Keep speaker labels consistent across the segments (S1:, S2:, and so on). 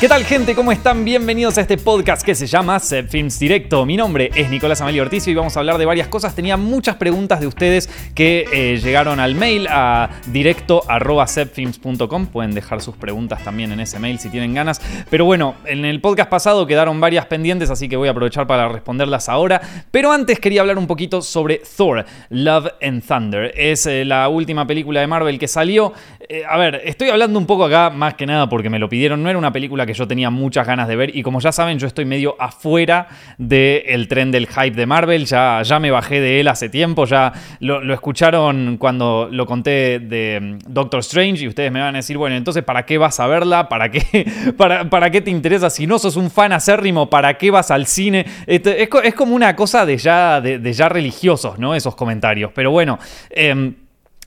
S1: ¿Qué tal gente? ¿Cómo están? Bienvenidos a este podcast que se llama Set Films Directo. Mi nombre es Nicolás Amelio Ortiz y vamos a hablar de varias cosas. Tenía muchas preguntas de ustedes que eh, llegaron al mail a directo.setfilms.com. Pueden dejar sus preguntas también en ese mail si tienen ganas. Pero bueno, en el podcast pasado quedaron varias pendientes, así que voy a aprovechar para responderlas ahora. Pero antes quería hablar un poquito sobre Thor, Love and Thunder. Es eh, la última película de Marvel que salió. Eh, a ver, estoy hablando un poco acá más que nada porque me lo pidieron. No era una película que yo tenía muchas ganas de ver y como ya saben yo estoy medio afuera del tren del hype de Marvel, ya, ya me bajé de él hace tiempo, ya lo, escucharon cuando lo conté de mm, Doctor Strange y ustedes me van a decir, bueno, entonces ¿para qué vas a verla? ¿Para qué, para, para qué te interesa? Si no sos un fan acérrimo, ¿para qué vas al cine? Este, es, es como una cosa de ya, de, ya religiosos, ¿no? Esos comentarios. Pero bueno, em,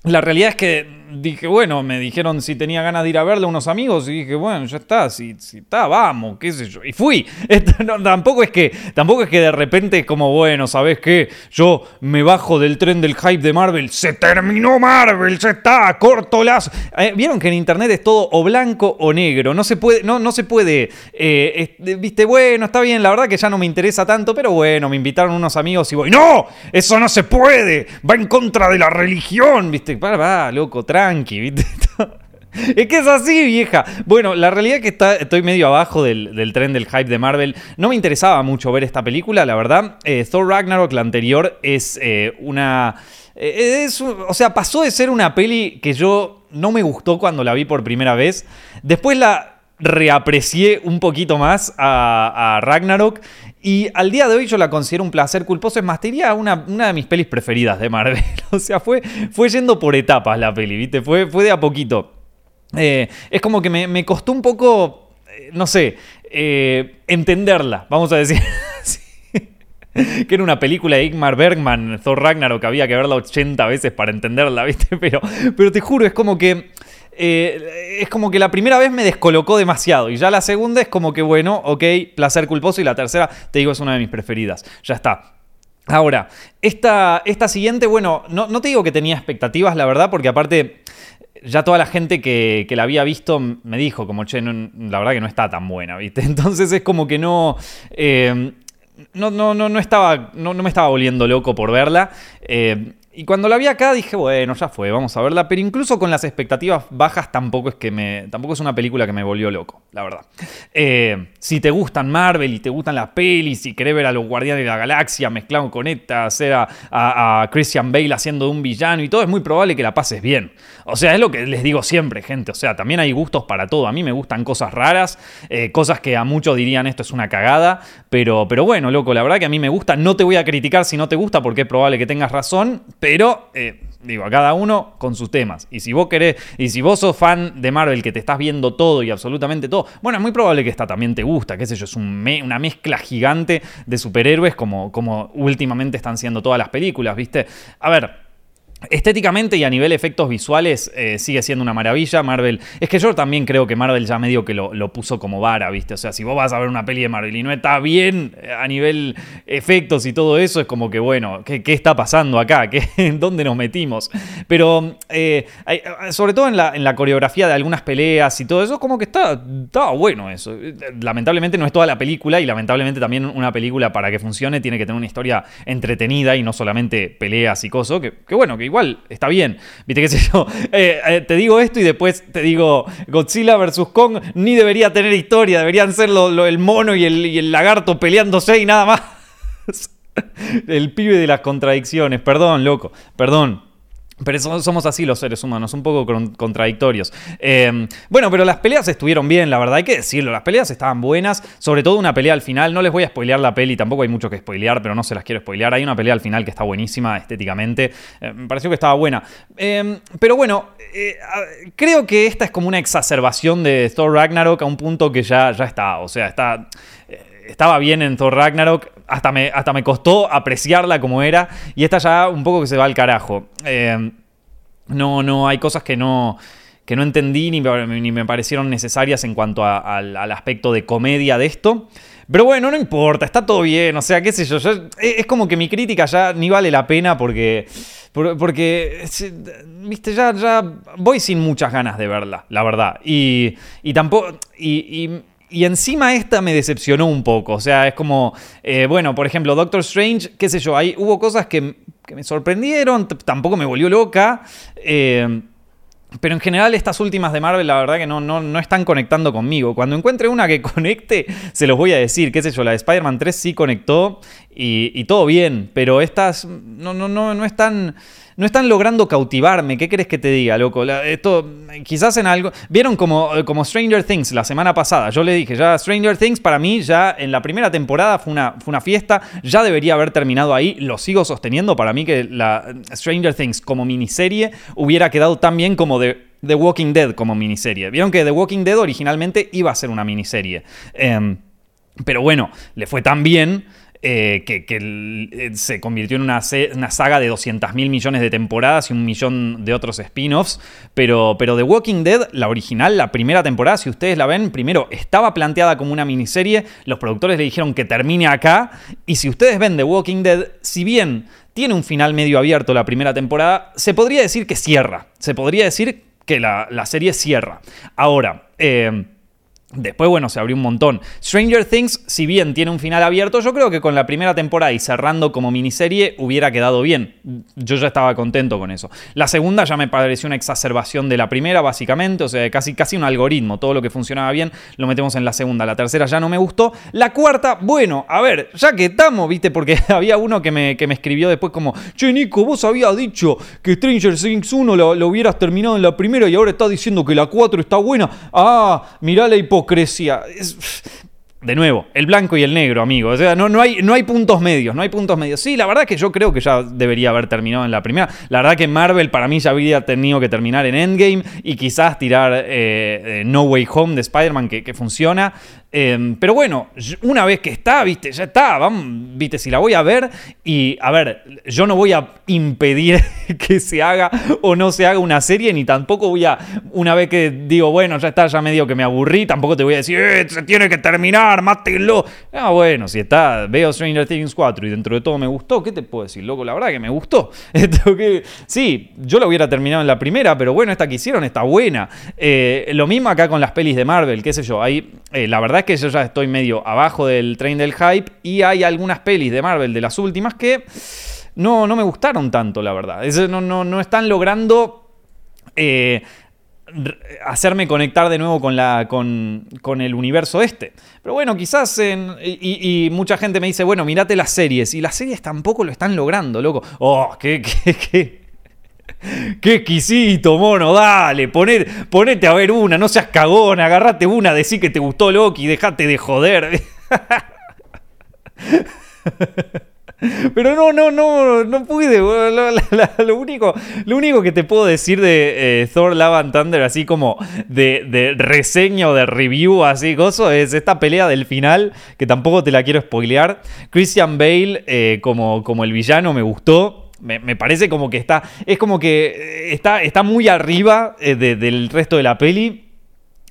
S1: la realidad es que dije, bueno, me dijeron si tenía ganas de ir a verle a unos amigos y dije, bueno, ya está, si, si está, vamos, qué sé yo. Y fui. tampoco, es que, tampoco es que de repente es como, bueno, ¿sabes qué? Yo me bajo del tren del hype de Marvel. Se terminó Marvel, ya está, corto las... Eh, Vieron que en internet es todo o blanco o negro. No se puede, no, no se puede, eh, viste, bueno, está bien, la verdad que ya no me interesa tanto, pero bueno, me invitaron unos amigos y voy, no, eso no se puede, va en contra de la religión, viste, para, va, loco, Es que es así, vieja. Bueno, la realidad es que estoy medio abajo del, tren del hype de Marvel. No me interesaba mucho ver esta película, la verdad. Eh, Thor Ragnarok, la anterior, es eh, una... Eh, o sea, pasó de ser una peli que yo no me gustó cuando la vi por primera vez. Después la reaprecié un poquito más a Ragnarok y al día de hoy yo la considero un placer culposo. Es más, te una, una de mis pelis preferidas de Marvel. o sea, fue, fue yendo por etapas la peli, ¿viste? Fue, fue de a poquito. Eh, es como que me, costó un poco, eh, no sé, eh, entenderla, vamos a decir. que era una película de Igmar Bergman, Thor Ragnarok, había que verla 80 veces para entenderla, ¿viste? Pero, pero te juro, es como que eh, es como que la primera vez me descolocó demasiado y ya la segunda es como que bueno, ok, placer culposo y la tercera, te digo, es una de mis preferidas. Ya está. Ahora, esta, esta siguiente, bueno, no, te digo que tenía expectativas, la verdad, porque aparte ya toda la gente que, la había visto me dijo como, che, la verdad que no está tan buena, ¿viste? Entonces es como que no... Eh, no, no, no, no, estaba, no, no, me estaba volviendo loco por verla. Eh, y cuando la vi acá dije, bueno, ya fue, vamos a verla. Pero incluso con las expectativas bajas tampoco es que me. tampoco es una película que me volvió loco, la verdad. Eh, si te gustan Marvel y te gustan las pelis, y querés ver a los Guardianes de la Galaxia mezclado con esta, hacer a, Christian Bale haciendo de un villano y todo, es muy probable que la pases bien. O sea, es lo que les digo siempre, gente. O sea, también hay gustos para todo. A mí me gustan cosas raras, eh, cosas que a muchos dirían esto es una cagada. Pero, pero bueno, loco, la verdad que a mí me gusta. No te voy a criticar si no te gusta porque es probable que tengas razón pero, eh, digo, a cada uno con sus temas. Y si vos querés, y si vos sos fan de Marvel, que te estás viendo todo y absolutamente todo, bueno, es muy probable que esta también te gusta, qué sé yo, es una mezcla gigante de superhéroes como, como últimamente están siendo todas las películas, ¿viste? A ver. Estéticamente y a nivel efectos visuales eh, sigue siendo una maravilla. Marvel. Es que yo también creo que Marvel ya medio que lo, puso como vara, ¿viste? O sea, si vos vas a ver una peli de Marvel y no está bien eh, a nivel efectos y todo eso, es como que, bueno, ¿qué, está pasando acá? ¿Qué, ¿En dónde nos metimos? Pero, eh, sobre todo en la, coreografía de algunas peleas y todo eso, como que está, bueno eso. Lamentablemente no es toda la película y lamentablemente también una película para que funcione tiene que tener una historia entretenida y no solamente peleas y cosas. Que, que bueno, que igual está bien. Viste qué. Eh, eh, te digo esto y después te digo Godzilla vs. Kong ni debería tener historia. Deberían ser el mono y el lagarto peleándose y nada más. el pibe de las contradicciones. Perdón, loco. Perdón. Pero somos así los seres humanos, un poco contradictorios. Em, bueno, pero las peleas estuvieron bien, la verdad, hay que decirlo. Las peleas estaban buenas, sobre todo una pelea al final. No les voy a spoilear la peli, tampoco hay mucho que spoilear, pero no se las quiero spoilear. Hay una pelea al final que está buenísima estéticamente. Eh, me pareció que estaba buena. Em, pero bueno, eh, creo que esta es como una exacerbación de Thor Ragnarok a un punto que ya, ya está. O sea, está estaba bien en Thor Ragnarok, hasta me, hasta me costó apreciarla como era, y esta ya un poco que se va al carajo. Eh, no, no, hay cosas que no, que no entendí ni, ni me parecieron necesarias en cuanto al, aspecto de comedia de esto. Pero bueno, no importa, está todo bien, o sea, qué sé yo, es como que mi crítica ya ni vale la pena porque, porque, viste, ya, ya voy sin muchas ganas de verla, la verdad. Y, y tampoco, y encima esta me decepcionó un poco. O sea, es como, eh, bueno, por ejemplo, Doctor Strange, qué sé yo, ahí hubo cosas que, me sorprendieron, tampoco me volvió loca. Eh, pero en general estas últimas de Marvel la verdad que no, no, no, están conectando conmigo. Cuando encuentre una que conecte, se los voy a decir. Qué sé yo, la de Spider-Man 3 sí conectó y, y, todo bien. Pero estas no, no, no, no están no están logrando cautivarme. ¿Qué querés que te diga, loco? esto, quizás en algo. Vieron como, como Stranger Things la semana pasada. Yo le dije, ya Stranger Things para mí ya en la primera temporada fue una, fue una fiesta. Ya debería haber terminado ahí. Lo sigo sosteniendo. Para mí que la Stranger Things como miniserie hubiera quedado tan bien como de The Walking Dead como miniserie. Vieron que The Walking Dead originalmente iba a ser una miniserie. Em, pero bueno, le fue tan bien eh, que, eh, se convirtió en una, saga de 200 mil millones de temporadas y un millón de otros spin-offs. Pero, pero The Walking Dead, la original, la primera temporada, si ustedes la ven, primero estaba planteada como una miniserie, los productores le dijeron que termine acá, y si ustedes ven The Walking Dead, si bien tiene un final medio abierto la primera temporada, se podría decir que cierra, se podría decir que la, serie cierra. Ahora, eh, Después, bueno, se abrió un montón. Stranger Things, si bien tiene un final abierto, yo creo que con la primera temporada y cerrando como miniserie hubiera quedado bien. Yo ya estaba contento con eso. La segunda ya me pareció una exacerbación de la primera, básicamente, o sea, casi, casi un algoritmo. Todo lo que funcionaba bien lo metemos en la segunda. La tercera ya no me gustó. La cuarta, bueno, a ver, ya que estamos, viste, porque había uno que me, que me escribió después como, che, Nico, vos habías dicho que Stranger Things 1 lo, hubieras terminado en la primera y ahora estás diciendo que la 4 está buena. Ah, mirá la Grecia. de nuevo, el blanco y el negro, amigo. O sea, no, no, hay, no hay puntos medios, no hay puntos medios. Sí, la verdad que yo creo que ya debería haber terminado en la primera. La verdad que Marvel para mí ya habría tenido que terminar en Endgame y quizás tirar eh, eh, No Way Home de Spider-Man que, funciona. Em, pero bueno, una vez que está, viste, ya está, viste, si la voy a ver y, a ver, yo no voy a impedir que se haga o no se haga una serie, ni tampoco voy a, una vez que digo, bueno, ya está, ya medio que me aburrí, tampoco te voy a decir, eh, se tiene que terminar, mátenlo. Ah, bueno, si está, veo Stranger Things 4 y dentro de todo me gustó, ¿qué te puedo decir, loco? La verdad que me gustó. sí, yo la hubiera terminado en la primera, pero bueno, esta que hicieron está buena. Eh, lo mismo acá con las pelis de Marvel, qué sé yo, ahí, eh, la verdad que yo ya estoy medio abajo del tren del hype y hay algunas pelis de Marvel de las últimas que no, no me gustaron tanto, la verdad. no, no, no están logrando eh, hacerme conectar de nuevo con, la, con, con, el universo este. Pero bueno, quizás en, y, mucha gente me dice, bueno, mirate las series. Y las series tampoco lo están logrando, loco. Oh, qué, qué, qué Qué exquisito, mono, dale, ponete a ver una, no seas cagón, agarrate una, decí que te gustó Loki, dejate de joder. Pero no, no, no, no pude. Lo, único, lo único que te puedo decir de eh, Thor Love Thunder, así como de, de, reseña de review, así, gozo, es esta pelea del final, que tampoco te la quiero spoilear. Christian Bale eh, como, como el villano me gustó. Me, parece como que está. Es como que eh, está, está muy arriba eh, del resto de la peli.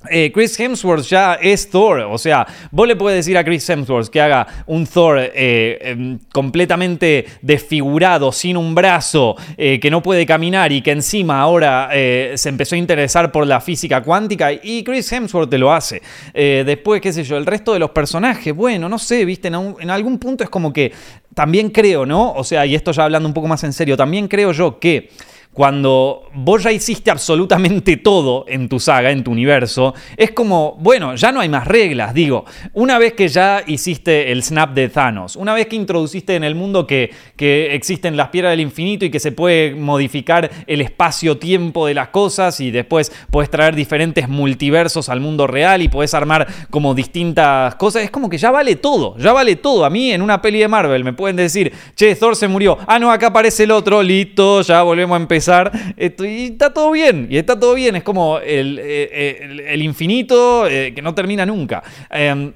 S1: Eh, Chris Hemsworth ya es Thor, o sea, vos le puedes decir a Chris Hemsworth que haga un Thor em, completamente desfigurado, sin un brazo, que no puede caminar y que encima ahora se empezó a interesar por la física cuántica y Chris Hemsworth te lo hace. después, qué sé yo, el resto de los personajes, bueno, no sé, viste, en algún punto es como que también creo, ¿no? O sea, y esto ya hablando un poco más en serio, también creo yo que cuando vos ya hiciste absolutamente todo en tu saga, en tu universo, es como, bueno, ya no hay más reglas, digo, una vez que ya hiciste el snap de Thanos, una vez que introduciste en el mundo que, que existen las piedras del infinito y que se puede modificar el espacio-tiempo de las cosas y después puedes traer diferentes multiversos al mundo real y puedes armar como distintas cosas, es como que ya vale todo, ya vale todo. A mí en una peli de Marvel me pueden decir, che, Thor se murió, ah, no, acá aparece el otro, listo, ya volvemos a empezar y está todo bien, y está todo bien, es como el, eh, infinito eh, que no termina nunca. Em,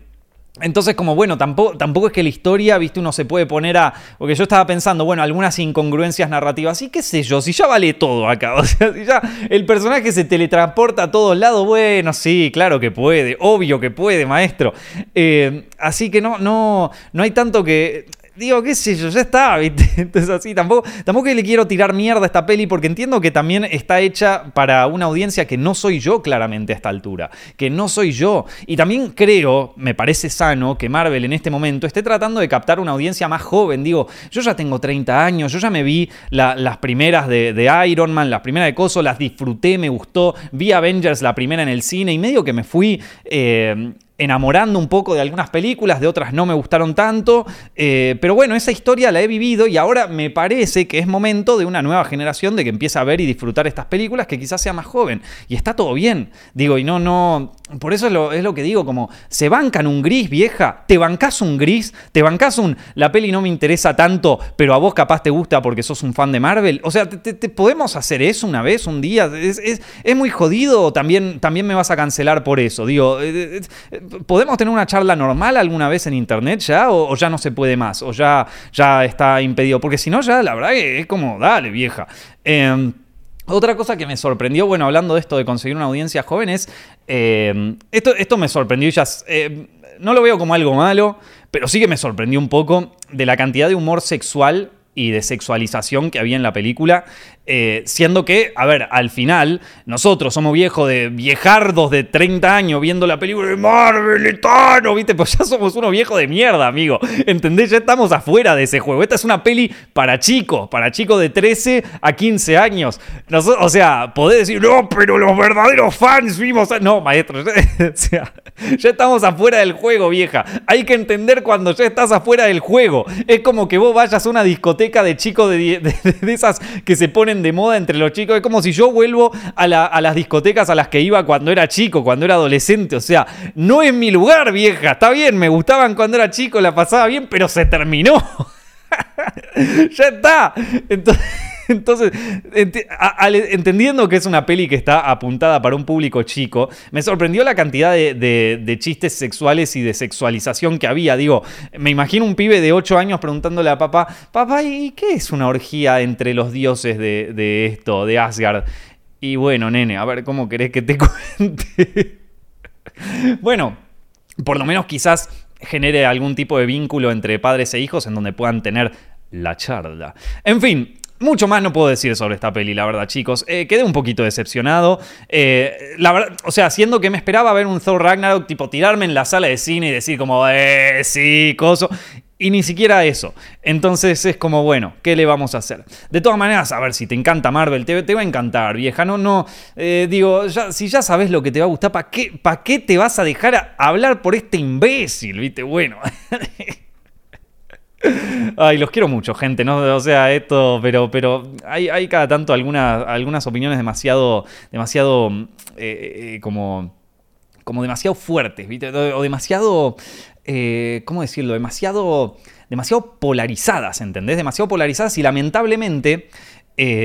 S1: entonces, como bueno, tampoco, tampoco es que la historia, viste, uno se puede poner a. Porque yo estaba pensando, bueno, algunas incongruencias narrativas. Y qué sé yo, si ya vale todo acá. O sea, si ya el personaje se teletransporta a todos lados, bueno, sí, claro que puede. Obvio que puede, maestro. Eh, así que no, no, no hay tanto que digo, qué sé yo, ya está, ¿viste? Entonces así, tampoco, tampoco le quiero tirar mierda a esta peli porque entiendo que también está hecha para una audiencia que no soy yo claramente a esta altura, que no soy yo. Y también creo, me parece sano, que Marvel en este momento esté tratando de captar una audiencia más joven. Digo, yo ya tengo 30 años, yo ya me vi las primeras de, Iron Man, las primeras de Coso, las disfruté, me gustó, vi Avengers la primera en el cine y medio que me fui... Eh, enamorando un poco de algunas películas, de otras no me gustaron tanto, eh, pero bueno, esa historia la he vivido y ahora me parece que es momento de una nueva generación de que empiece a ver y disfrutar estas películas que quizás sea más joven. Y está todo bien, digo, y no, no, por eso es lo, es lo que digo, como, se bancan un gris, vieja, te bancas un gris, te bancas un, la peli no me interesa tanto, pero a vos capaz te gusta porque sos un fan de Marvel, o sea, te, podemos hacer eso una vez, un día, es, es, muy jodido, también, también me vas a cancelar por eso, digo, eh, eh, ¿Podemos tener una charla normal alguna vez en internet ya? ¿O, ya no se puede más? ¿O ya, ya está impedido? Porque si no, ya la verdad es como, dale, vieja. Em, otra cosa que me sorprendió, bueno, hablando de esto de conseguir una audiencia joven, es. Em, esto, esto me sorprendió ya. Em, no lo veo como algo malo, pero sí que me sorprendió un poco de la cantidad de humor sexual y de sexualización que había en la película. Eh, siendo que, a ver, al final, nosotros somos viejos de viejardos de 30 años viendo la película de Marvel y ¿viste? Pues ya somos unos viejos de mierda, amigo. ¿Entendés? Ya estamos afuera de ese juego. Esta es una peli para chicos, para chicos de 13 a 15 años. o sea, podés decir, no, pero los verdaderos fans vimos. No, maestro, ya estamos afuera del juego, vieja. Hay que entender cuando ya estás afuera del juego. Es como que vos vayas a una discoteca de chicos de, de esas que se ponen de moda entre los chicos. Es como si yo vuelvo a, las discotecas a las que iba cuando era chico, cuando era adolescente. O sea, no es mi lugar, vieja. Está bien, me gustaban cuando era chico, la pasaba bien, pero se terminó. ya está. Entonces. Entonces, entendiendo que es una peli que está apuntada para un público chico, me sorprendió la cantidad de, chistes sexuales y de sexualización que había. Digo, me imagino un pibe de 8 años preguntándole a papá, papá, ¿y qué es una orgía entre los dioses de, de esto, de Asgard? Y bueno, nene, a ver, ¿cómo querés que te cuente? bueno, por lo menos quizás genere algún tipo de vínculo entre padres e hijos en donde puedan tener la charla. En fin, mucho más no puedo decir sobre esta peli, la verdad, chicos. Eh, quedé un poquito decepcionado. Eh, la verdad, o sea, siendo que me esperaba ver un Thor Ragnarok, tipo tirarme en la sala de cine y decir como, eh, sí, coso. Y ni siquiera eso. Entonces es como, bueno, ¿qué le vamos a hacer? De todas maneras, a ver, si te encanta Marvel, te, va a encantar, vieja. No, no, eh, digo, si ya sabes lo que te va a gustar, ¿para qué, ¿para qué te vas a dejar hablar por este imbécil? ¿Viste? Bueno. Ay, los quiero mucho, gente, ¿no? O sea, esto, pero, pero hay, cada tanto algunas, algunas opiniones demasiado, demasiado, eh, eh, como, como demasiado fuertes, ¿viste? O demasiado, eh, ¿cómo decirlo? Demasiado, demasiado polarizadas, ¿entendés? Demasiado polarizadas y lamentablemente...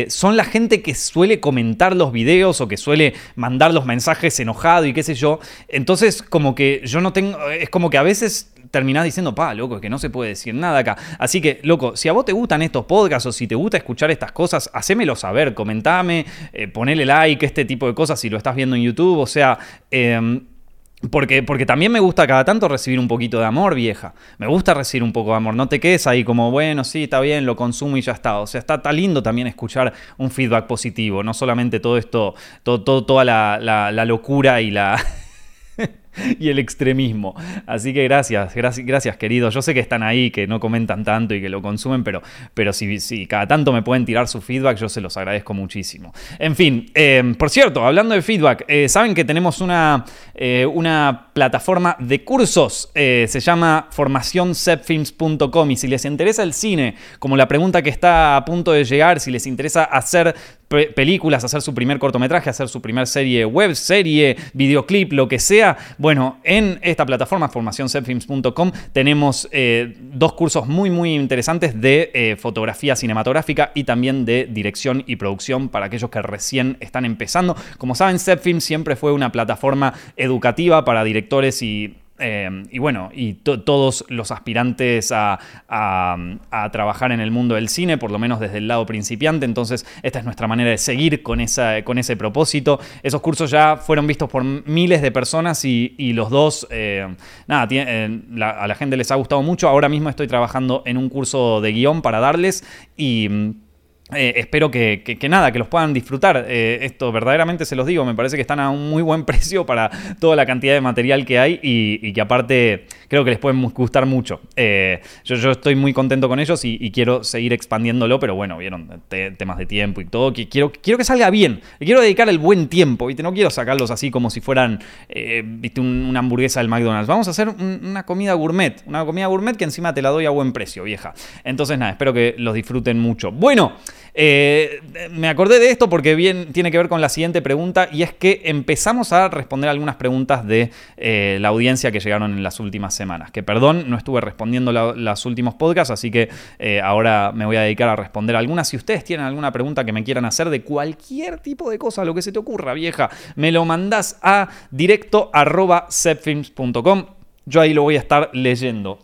S1: son la gente que suele comentar los videos o que suele mandar los mensajes enojado y qué sé yo. Entonces, como que yo no tengo. Es como que a veces terminás diciendo, pa, loco, es que no se puede decir nada acá. Así que, loco, si a vos te gustan estos podcasts o si te gusta escuchar estas cosas, hacémelo saber, comentame, eh, ponele like, este tipo de cosas si lo estás viendo en YouTube, o sea... Em, porque, porque, también me gusta cada tanto recibir un poquito de amor, vieja. Me gusta recibir un poco de amor. No te quedes ahí como, bueno, sí, está bien, lo consumo y ya está. O sea, está, tan lindo también escuchar un feedback positivo. No solamente todo esto, todo, toda la locura y la, y el extremismo. Así que gracias, gracias, queridos. Yo sé que están ahí, que no comentan tanto y que lo consumen, pero, pero si, si cada tanto me pueden tirar su feedback, yo se los agradezco muchísimo. En fin, em, por cierto, hablando de feedback, eh, saben que tenemos una, eh, una plataforma de cursos, eh, se llama formacioncepfilms.com y si les interesa el cine, como la pregunta que está a punto de llegar, si les interesa hacer películas, hacer su primer cortometraje, hacer su primer serie web, serie, videoclip, lo que sea. Bueno, en esta plataforma, formacioncepfilms.com, tenemos eh, dos cursos muy, muy interesantes de eh, fotografía cinematográfica y también de dirección y producción para aquellos que recién están empezando. Como saben, Zepfilms siempre fue una plataforma educativa para directores y Eh, y bueno, y todos los aspirantes a, trabajar en el mundo del cine, por lo menos desde el lado principiante. Entonces, esta es nuestra manera de seguir con, esa, con ese propósito. Esos cursos ya fueron vistos por miles de personas y, los dos, eh, nada, a la gente les ha gustado mucho. Ahora mismo estoy trabajando en un curso de guion para darles y eh, espero que, nada, que los puedan disfrutar. Eh, esto verdaderamente se los digo, me parece que están a un muy buen precio para toda la cantidad de material que hay y, que aparte creo que les pueden gustar mucho. Eh, yo, estoy muy contento con ellos y, quiero seguir expandiéndolo, pero bueno, vieron temas de tiempo y todo. Que quiero, quiero que salga bien, quiero dedicar el buen tiempo, ¿viste? no quiero sacarlos así como si fueran ¿viste? una hamburguesa del McDonald's. Vamos a hacer una comida gourmet, una comida gourmet que encima te la doy a buen precio, vieja. Entonces nada, espero que los disfruten mucho. Bueno. Eh, me acordé de esto porque bien tiene que ver con la siguiente pregunta y es que empezamos a responder algunas preguntas de eh, la audiencia que llegaron en las últimas semanas. Que perdón, no estuve respondiendo los últimos podcasts, así que eh, ahora me voy a dedicar a responder algunas. Si ustedes tienen alguna pregunta que me quieran hacer de cualquier tipo de cosa, lo que se te ocurra, vieja, me lo mandás a directo Yo ahí lo voy a estar leyendo.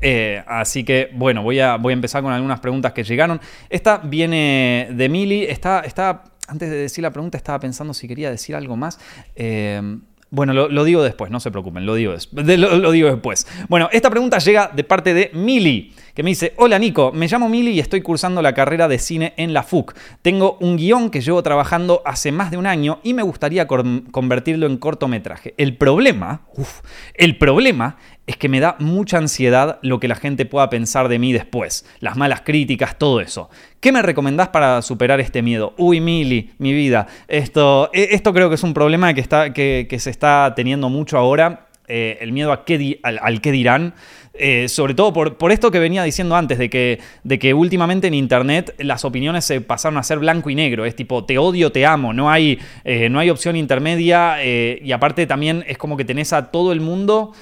S1: Eh, así que bueno, voy a, voy a empezar con algunas preguntas que llegaron. Esta viene de Mili. Está, está, antes de decir la pregunta, estaba pensando si quería decir algo más. Eh, bueno, lo, digo después, no se preocupen, lo digo, lo, digo después. Bueno, esta pregunta llega de parte de Mili, que me dice, hola Nico, me llamo Mili y estoy cursando la carrera de cine en la FUC. Tengo un guion que llevo trabajando hace más de un año y me gustaría convertirlo en cortometraje. El problema, uff, el problema es que me da mucha ansiedad lo que la gente pueda pensar de mí después, las malas críticas, todo eso. ¿Qué me recomendás para superar este miedo? Uy, Mili, mi vida, esto, e, esto creo que es un problema que, está, que, se está teniendo mucho ahora, eh, el miedo a qué al, qué dirán. Eh, sobre todo por, esto que venía diciendo antes, de que, de que últimamente en Internet las opiniones se pasaron a ser blanco y negro. Es tipo, te odio, te amo. No hay, eh, no hay opción intermedia. y aparte también es como que tenés a todo el mundo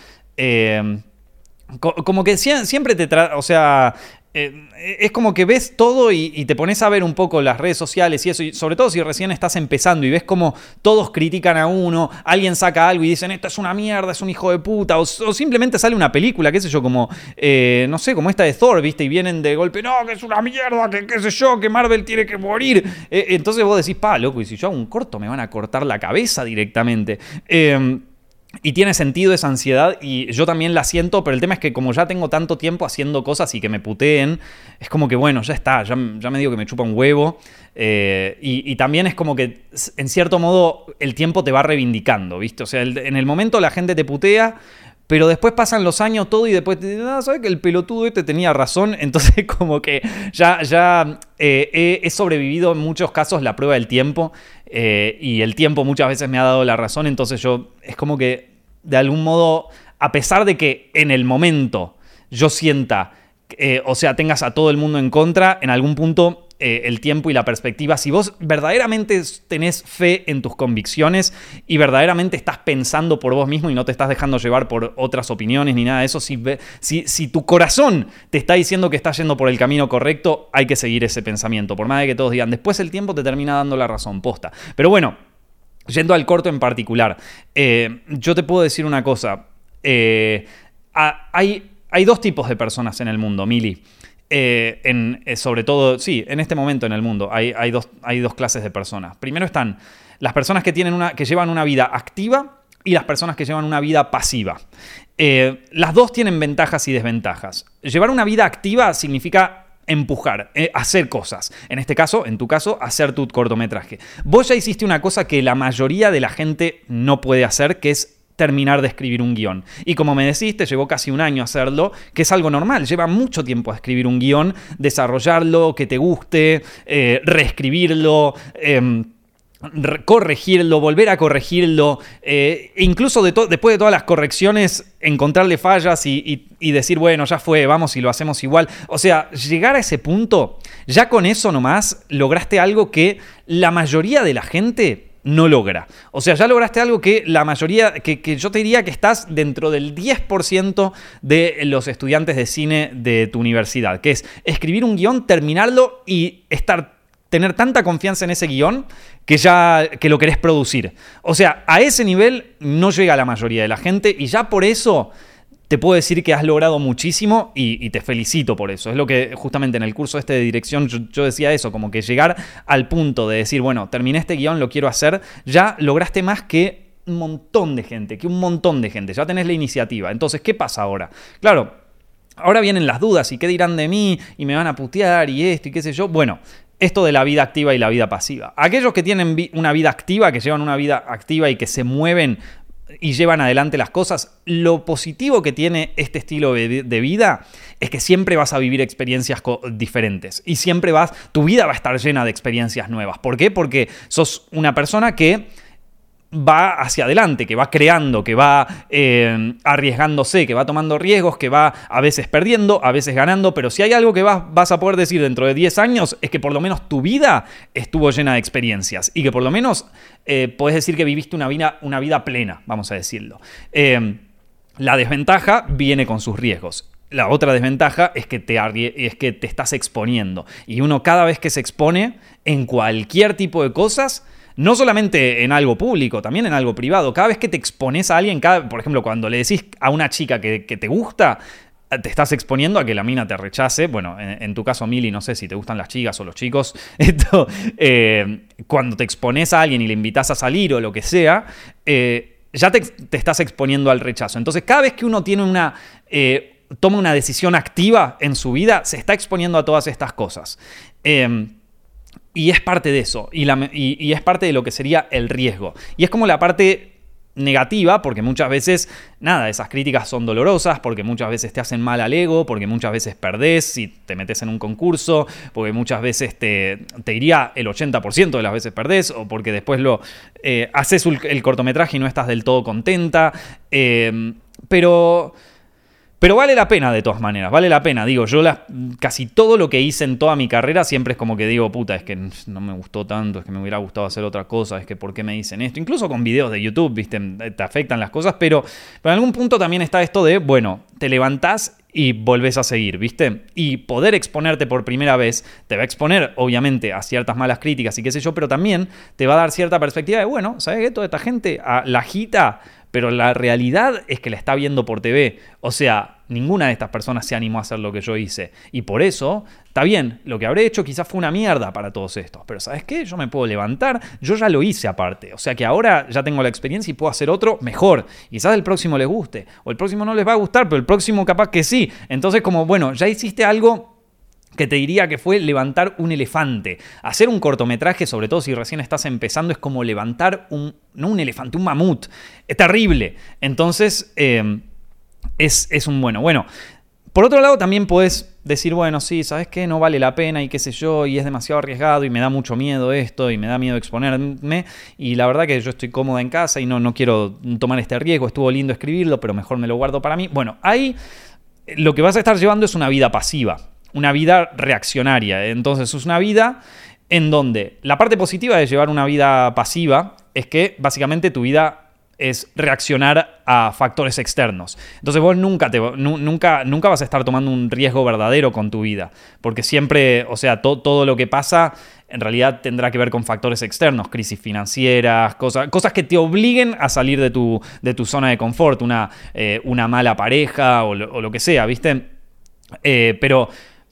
S1: como que siempre te o sea, eh, es como que ves todo y, te pones a ver un poco las redes sociales y eso, y sobre todo si recién estás empezando y ves como todos critican a uno, alguien saca algo y dicen esto es una mierda, es un hijo de puta, o, simplemente sale una película, qué sé yo, como, eh, no sé, como esta de Thor, viste, y vienen de golpe, no, que es una mierda, que qué sé yo, que Marvel tiene que morir. entonces vos decís, pa, loco, y si yo hago un corto me van a cortar la cabeza directamente. Y tiene sentido esa ansiedad y yo también la siento, pero el tema es que como ya tengo tanto tiempo haciendo cosas y que me puteen, es como que bueno, ya está, ya, me digo que me chupa un huevo. Eh, y, también es como que en cierto modo el tiempo te va reivindicando, ¿viste? O sea, en el momento la gente te putea, pero después pasan los años todo y después te dicen, ah, ¿sabes que el pelotudo este tenía razón? Entonces como que ya, ya eh, he, sobrevivido en muchos casos la prueba del tiempo eh, y el tiempo muchas veces me ha dado la razón, entonces yo es como que de algún modo, a pesar de que en el momento yo sienta, eh, o sea, tengas a todo el mundo en contra, en algún punto eh, el tiempo y la perspectiva, si vos verdaderamente tenés fe en tus convicciones y verdaderamente estás pensando por vos mismo y no te estás dejando llevar por otras opiniones ni nada de eso, si, si, tu corazón te está diciendo que estás yendo por el camino correcto, hay que seguir ese pensamiento, por más de que todos digan, después el tiempo te termina dando la razón posta. Pero bueno, yendo al corto en particular, eh, yo te puedo decir una cosa, eh, hay, hay dos tipos de personas en el mundo, Mili. Eh, eh, sobre todo, sí, en este momento en el mundo hay, hay, dos, hay dos clases de personas. Primero están las personas que, tienen una, que llevan una vida activa y las personas que llevan una vida pasiva. Eh, las dos tienen ventajas y desventajas. Llevar una vida activa significa empujar, hacer cosas. En este caso, en tu caso, hacer tu cortometraje. Vos ya hiciste una cosa que la mayoría de la gente no puede hacer, que es terminar de escribir un guion. Y como me decís, te llevó casi un año hacerlo, que es algo normal. Lleva mucho tiempo a escribir un guion, desarrollarlo, que te guste, eh, reescribirlo. Em, corregirlo, volver a corregirlo, eh, incluso después de todas las correcciones, encontrarle fallas y, y, decir, bueno, ya fue, vamos y lo hacemos igual. O sea, llegar a ese punto, ya con eso nomás lograste algo que la mayoría de la gente no logra. O sea, ya lograste algo que la mayoría, que, yo te diría que estás dentro del 10% de los estudiantes de cine de tu universidad, que es escribir un guion, terminarlo y estar tener tanta confianza en ese guion que ya que lo querés producir. O sea, a ese nivel no llega la mayoría de la gente y ya por eso te puedo decir que has logrado muchísimo y, te felicito por eso. Es lo que justamente en el curso este de dirección yo, decía eso, como que llegar al punto de decir, bueno, terminé este guion, lo quiero hacer, ya lograste más que un montón de gente, que un montón de gente, ya tenés la iniciativa. Entonces, ¿qué pasa ahora? Claro, ahora vienen las dudas y qué dirán de mí y me van a putear y esto y qué sé yo. Bueno, esto de la vida activa y la vida pasiva. Aquellos que tienen una vida activa, que llevan una vida activa y que se mueven y llevan adelante las cosas, lo positivo que tiene este estilo de vida es que siempre vas a vivir experiencias diferentes y siempre vas, tu vida va a estar llena de experiencias nuevas. ¿Por qué? Porque sos una persona que va hacia adelante, que va creando, que va eh, arriesgándose, que va tomando riesgos, que va a veces perdiendo, a veces ganando, pero si hay algo que vas, a poder decir dentro de 10 años es que por lo menos tu vida estuvo llena de experiencias y que por lo menos eh, puedes decir que viviste una vida, una vida plena, vamos a decirlo. Eh, la desventaja viene con sus riesgos. La otra desventaja es que, te, es que te estás exponiendo. Y uno cada vez que se expone en cualquier tipo de cosas, no solamente en algo público, también en algo privado. Cada vez que te expones a alguien, por ejemplo, cuando le decís a una chica que, te gusta, te estás exponiendo a que la mina te rechace. Bueno, en, tu caso, Mili, no sé si te gustan las chicas o los chicos. Eh, cuando te expones a alguien y le invitas a salir o lo que sea, eh, ya te, estás exponiendo al rechazo. Entonces, cada vez que uno tiene una. Eh, toma una decisión activa en su vida, se está exponiendo a todas estas cosas. Y es parte de eso, y, es parte de lo que sería el riesgo. Y es como la parte negativa, porque muchas veces, nada, esas críticas son dolorosas, porque muchas veces te hacen mal al ego, porque muchas veces perdés si te metes en un concurso, porque muchas veces te, te iría el 80% de las veces perdés, o porque después lo eh, haces el cortometraje y no estás del todo contenta. Eh, pero pero vale la pena de todas maneras, vale la pena. Digo, yo casi todo lo que hice en toda mi carrera siempre es como que digo, puta, es que no me gustó tanto, es que me hubiera gustado hacer otra cosa, es que por qué me dicen esto. Incluso con videos de YouTube, viste, te afectan las cosas, pero, pero en algún punto también está esto de, bueno, te levantás y volvés a seguir, ¿viste? Y poder exponerte por primera vez te va a exponer, obviamente, a ciertas malas críticas y qué sé yo, pero también te va a dar cierta perspectiva de, bueno, ¿sabes qué? Toda esta gente, la agita pero la realidad es que la está viendo por TV. O sea, ninguna de estas personas se animó a hacer lo que yo hice. Y por eso, está bien, lo que habré hecho quizás fue una mierda para todos estos. Pero ¿sabes qué? Yo me puedo levantar, yo ya lo hice aparte. O sea que ahora ya tengo la experiencia y puedo hacer otro mejor. Quizás el próximo les guste, o el próximo no les va a gustar, pero el próximo capaz que sí. Entonces como, bueno, ya hiciste algo que te diría que fue levantar un elefante. Hacer un cortometraje, sobre todo si recién estás empezando, es como levantar un, no un elefante, un mamut. Es terrible. Entonces, eh, es, es, un bueno. Bueno, por otro lado, también puedes decir, bueno, sí, ¿sabes qué? No vale la pena y qué sé yo, y es demasiado arriesgado y me da mucho miedo esto y me da miedo exponerme. Y la verdad que yo estoy cómoda en casa y no, no quiero tomar este riesgo. Estuvo lindo escribirlo, pero mejor me lo guardo para mí. Bueno, ahí lo que vas a estar llevando es una vida pasiva una vida reaccionaria. Entonces es una vida en donde la parte positiva de llevar una vida pasiva es que básicamente tu vida es reaccionar a factores externos. Entonces vos nunca, te, nunca, nunca vas a estar tomando un riesgo verdadero con tu vida, porque siempre, o sea, todo lo que pasa en realidad tendrá que ver con factores externos, crisis financieras, cosas, cosas que te obliguen a salir de tu, de tu zona de confort, una, eh, una mala pareja o lo, que sea, ¿viste? Eh, pero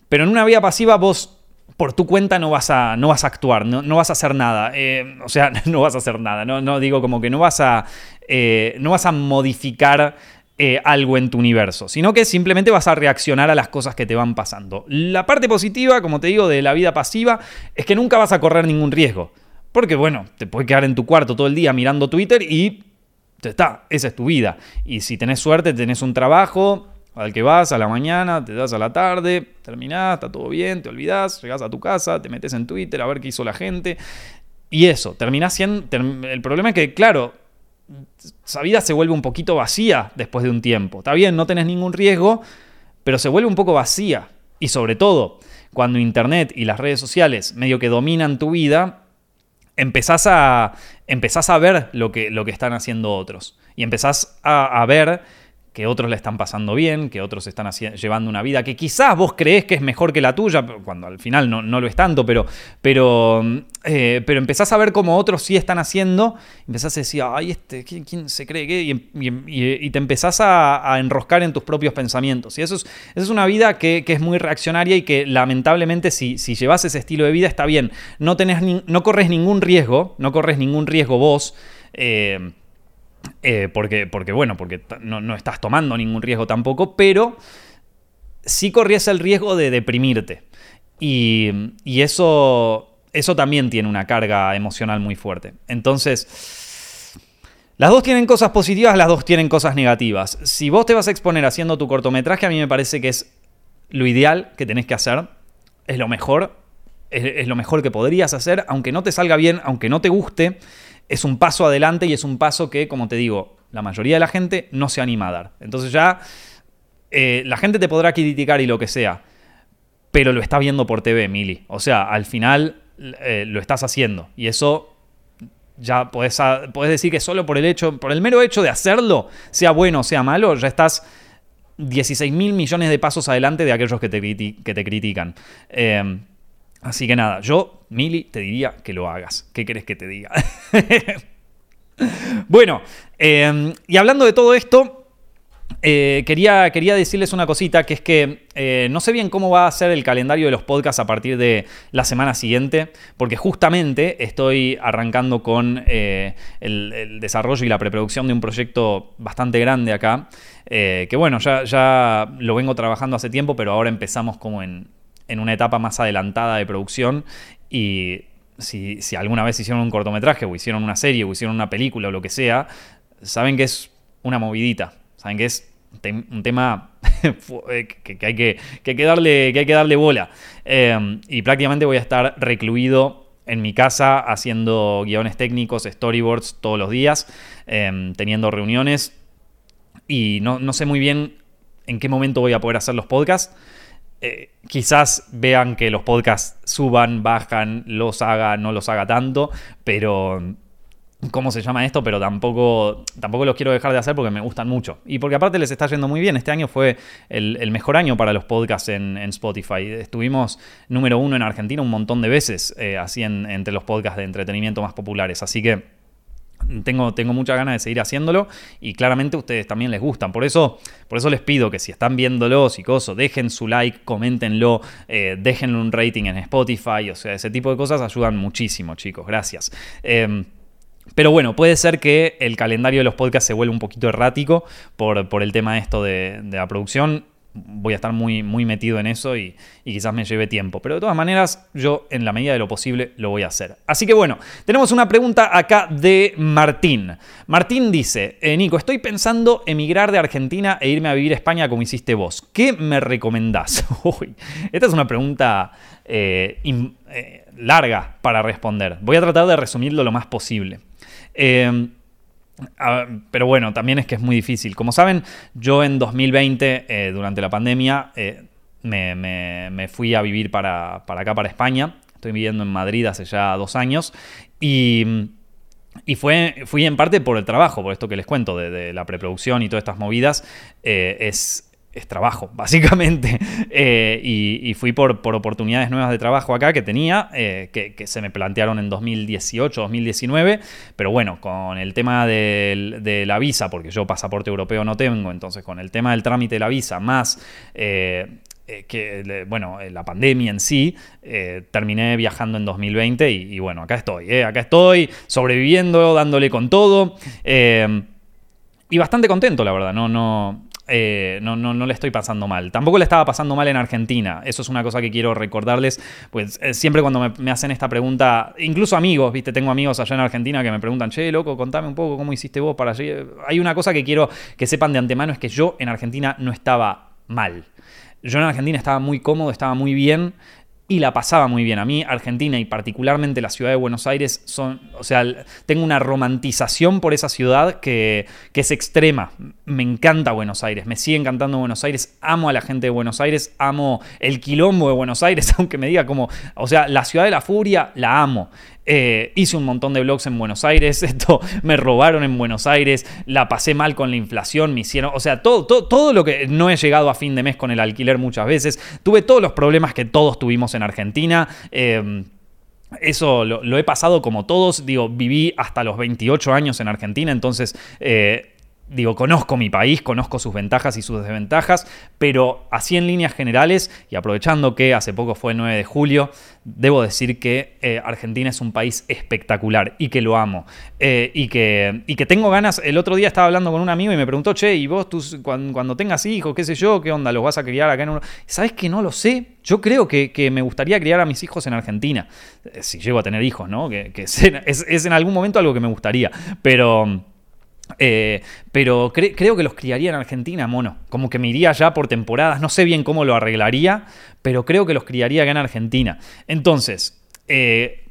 S1: pero en una vida pasiva vos por tu cuenta no vas a, no vas a actuar, no, vas a hacer nada. Eh, o sea, no vas a hacer nada. No, no digo como que no vas a, eh, no vas a modificar eh, algo en tu universo, sino que simplemente vas a reaccionar a las cosas que te van pasando. La parte positiva, como te digo, de la vida pasiva es que nunca vas a correr ningún riesgo. Porque bueno, te puedes quedar en tu cuarto todo el día mirando Twitter y está, esa es tu vida. Y si tenés suerte, tenés un trabajo, al que vas a la mañana, te das a la tarde, terminás, está todo bien, te olvidás, llegás a tu casa, te metes en Twitter a ver qué hizo la gente. Y eso, terminás siendo... el problema es que, claro, esa vida se vuelve un poquito vacía después de un tiempo. Está bien, no tenés ningún riesgo, pero se vuelve un poco vacía. Y sobre todo, cuando Internet y las redes sociales medio que dominan tu vida, empezás a, empezás a ver lo que, lo que están haciendo otros. Y empezás a, a ver que otros le están pasando bien, que otros están llevando una vida que quizás vos creés que es mejor que la tuya, cuando al final no, lo es tanto, pero, pero, eh, pero empezás a ver cómo otros sí están haciendo, empezás a decir, ay, este, ¿quién, se cree que? Y, te empezás a, enroscar en tus propios pensamientos. Y eso es, es una vida que, es muy reaccionaria y que lamentablemente si, si llevas ese estilo de vida está bien. No, tenés no corres ningún riesgo, no corres ningún riesgo vos. Eh, eh, porque, porque, bueno, porque no, estás tomando ningún riesgo tampoco, pero sí corrías el riesgo de deprimirte. Y, eso, eso también tiene una carga emocional muy fuerte. Entonces, las dos tienen cosas positivas, las dos tienen cosas negativas. Si vos te vas a exponer haciendo tu cortometraje, a mí me parece que es lo ideal que tenés que hacer, es lo mejor, es lo mejor que podrías hacer, aunque no te salga bien, aunque no te guste es un paso adelante y es un paso que, como te digo, la mayoría de la gente no se anima a dar. Entonces ya eh, la gente te podrá criticar y lo que sea, pero lo está viendo por TV, Mili. O sea, al final eh, lo estás haciendo y eso ya puedes, decir que solo por el hecho, por el mero hecho de hacerlo, sea bueno o sea malo, ya estás 16 mil millones de pasos adelante de aquellos que te, que te critican. Eh, Así que nada, yo, Mili, te diría que lo hagas. ¿Qué querés que te diga? bueno, em, y hablando de todo esto, eh, quería, quería, decirles una cosita, que es que eh, no sé bien cómo va a ser el calendario de los podcasts a partir de la semana siguiente, porque justamente estoy arrancando con eh, el, desarrollo y la preproducción de un proyecto bastante grande acá, que bueno, ya, ya lo vengo trabajando hace tiempo, pero ahora empezamos como en, en una etapa más adelantada de producción y si, alguna vez hicieron un cortometraje o hicieron una serie o hicieron una película o lo que sea, saben que es una movidita, saben que es un tema eh, que, hay que, que, darle, que hay que darle bola. Em, y prácticamente voy a estar recluido en mi casa haciendo guiones técnicos, storyboards todos los días, em, teniendo reuniones y no, no sé muy bien en qué momento voy a poder hacer los podcasts. Eh, quizás vean que los podcasts suban, bajan, los haga, no los haga tanto, pero cómo se llama esto, pero tampoco, tampoco los quiero dejar de hacer porque me gustan mucho. Y porque aparte les está yendo muy bien. Este año fue el, mejor año para los podcasts en, Spotify. Estuvimos número uno en Argentina un montón de veces, eh, así entre los podcasts de entretenimiento más populares. Así que tengo, tengo muchas ganas de seguir haciéndolo y claramente a ustedes también les gustan. Por eso, por eso les pido que si están viéndolo, coso, dejen su like, coméntenlo, eh, un rating en Spotify, o sea, ese tipo de cosas ayudan muchísimo, chicos. Gracias. Em, pero bueno, puede ser que el calendario de los podcasts se vuelva un poquito errático por, por el tema esto de la producción voy a estar muy, muy metido en eso y, quizás me lleve tiempo. Pero de todas maneras, yo en la medida de lo posible lo voy a hacer. Así que bueno, tenemos una pregunta acá de Martín. Martín dice, eh, Nico, estoy pensando emigrar de Argentina e irme a vivir a España como hiciste vos. ¿Qué me recomendás? esta es una pregunta eh, eh, larga para responder. Voy a tratar de resumirlo lo más posible. Ah, pero bueno, también es que es muy difícil. Como saben, yo en 2020, eh, durante la pandemia, eh, me, fui a vivir para, acá, para España. Estoy viviendo en Madrid hace ya dos años. Y, fue, fui en parte por el trabajo, por esto que les cuento, de, la preproducción y todas estas movidas. Eh, es, es trabajo, básicamente. Eh, y, fui por, por, oportunidades nuevas de trabajo acá que tenía, eh, que, se me plantearon en 2018, 2019. Pero bueno, con el tema de la visa, porque yo pasaporte europeo no tengo, entonces con el tema del trámite de la visa, más eh, que, bueno, la pandemia en sí, terminé viajando en 2020 y, y bueno, acá estoy, acá estoy, sobreviviendo, dándole con todo. y bastante contento, la verdad. No, no, eh, no, no, no, le estoy pasando mal. Tampoco le estaba pasando mal en Argentina. Eso es una cosa que quiero recordarles. Pues eh, siempre cuando me, hacen esta pregunta, incluso amigos, viste, tengo amigos allá en Argentina que me preguntan, che, loco, contame un poco cómo hiciste vos para allí. Hay una cosa que quiero que sepan de antemano, es que yo en Argentina no estaba mal. Yo en Argentina estaba muy cómodo, estaba muy bien y la pasaba muy bien. A mí, Argentina y particularmente la ciudad de Buenos Aires son, o sea, tengo una romantización por esa ciudad que, es extrema. Me encanta Buenos Aires, me sigue encantando Buenos Aires, amo a la gente de Buenos Aires, amo el quilombo de Buenos Aires, aunque me diga como, o sea, la ciudad de la furia la amo. Eh, hice un montón de blogs en Buenos Aires, esto me robaron en Buenos Aires, la pasé mal con la inflación, me hicieron, o sea, todo, todo, todo lo que no he llegado a fin de mes con el alquiler muchas veces, tuve todos los problemas que todos tuvimos en Argentina. Eh, eso lo, he pasado como todos, digo, viví hasta los 28 años en Argentina, entonces eh, digo, conozco mi país, conozco sus ventajas y sus desventajas, pero así en líneas generales, y aprovechando que hace poco fue el 9 de julio, debo decir que eh, Argentina es un país espectacular y que lo amo. Eh, y, que, y que tengo ganas, el otro día estaba hablando con un amigo y me preguntó, che, ¿y vos cuando, tengas hijos, qué sé yo, qué onda, los vas a criar acá en Europa? ¿Sabes que no lo sé? Yo creo que, me gustaría criar a mis hijos en Argentina, eh, si llego a tener hijos, ¿no? Que, es, es en algún momento algo que me gustaría, pero... Eh, pero creo que los criaría en Argentina, mono. Como que me iría ya por temporadas. No sé bien cómo lo arreglaría, pero creo que los criaría acá en Argentina. Entonces, eh,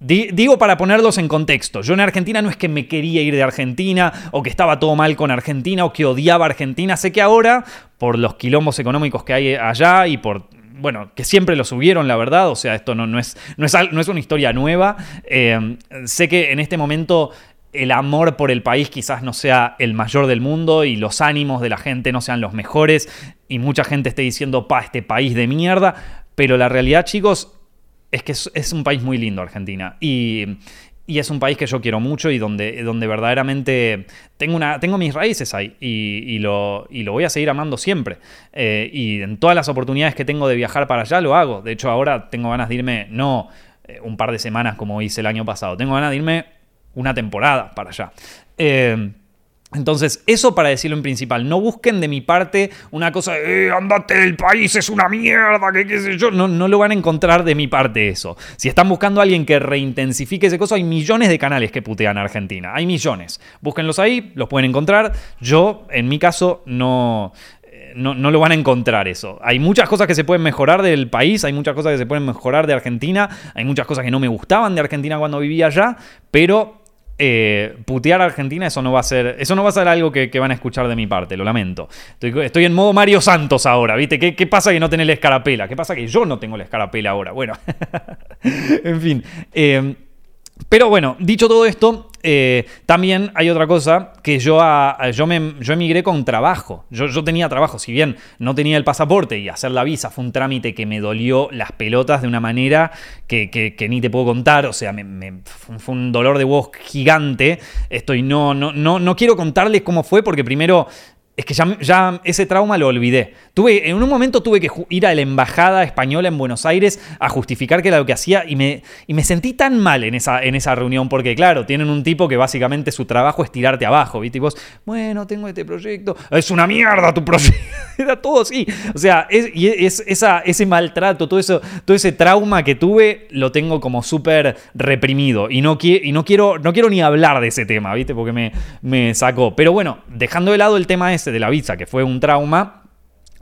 S1: digo para ponerlos en contexto. Yo en Argentina no es que me quería ir de Argentina o que estaba todo mal con Argentina o que odiaba Argentina. Sé que ahora, por los quilombos económicos que hay allá y por bueno, que siempre lo subieron, la verdad, o sea, esto no, no, es, no, es, no es, una historia nueva. Eh, sé que en este momento el amor por el país quizás no sea el mayor del mundo y los ánimos de la gente no sean los mejores y mucha gente esté diciendo, pa, este país de mierda, pero la realidad, chicos, es que es, un país muy lindo Argentina y, es un país que yo quiero mucho y donde, donde verdaderamente tengo, una, tengo mis raíces ahí y, lo, lo, voy a seguir amando siempre. Eh, y en todas las oportunidades que tengo de viajar para allá lo hago. De hecho, ahora tengo ganas de irme, no eh, un par de semanas como hice el año pasado, tengo ganas de irme una temporada para allá. Eh, entonces, eso para decirlo en principal. No busquen de mi parte una cosa de, eh, andate del país, es una mierda, que qué sé yo. No, no lo van a encontrar de mi parte eso. Si están buscando a alguien que reintensifique ese cosa, hay millones de canales que putean a Argentina. Hay millones. Búsquenlos ahí, los pueden encontrar. Yo, en mi caso, no, no, lo van a encontrar eso. Hay muchas cosas que se pueden mejorar del país, hay muchas cosas que se pueden mejorar de Argentina, hay muchas cosas que no me gustaban de Argentina cuando vivía allá, pero eh, putear a Argentina, eso no va a ser, eso no va a ser algo que, van a escuchar de mi parte, lo lamento. Estoy, en modo Mario Santos ahora, ¿viste? ¿Qué, pasa que no tenés la escarapela? ¿Qué pasa que yo no tengo la escarapela ahora? Bueno, en fin. Eh, pero bueno, dicho todo esto, eh, también hay otra cosa que yo, yo, me, yo emigré con trabajo. Yo, tenía trabajo, si bien no tenía el pasaporte y hacer la visa fue un trámite que me dolió las pelotas de una manera que, ni te puedo contar. O sea, fue un dolor de voz gigante. Estoy, no, no, no, no quiero contarles cómo fue porque primero es que ya, ese trauma lo olvidé. Tuve, en un momento tuve que ir a la embajada española en Buenos Aires a justificar que era lo que hacía y me, y me sentí tan mal en esa, en esa reunión porque, claro, tienen un tipo que básicamente su trabajo es tirarte abajo, ¿viste? Y vos, bueno, tengo este proyecto, es una mierda tu proyecto. era todo así. O sea, es, esa, ese maltrato, todo, eso, todo ese trauma que tuve, lo tengo como súper reprimido y, no, y no, quiero, no quiero ni hablar de ese tema, ¿viste? Porque me, me sacó. Pero bueno, dejando de lado el tema ese de la visa, que fue un trauma,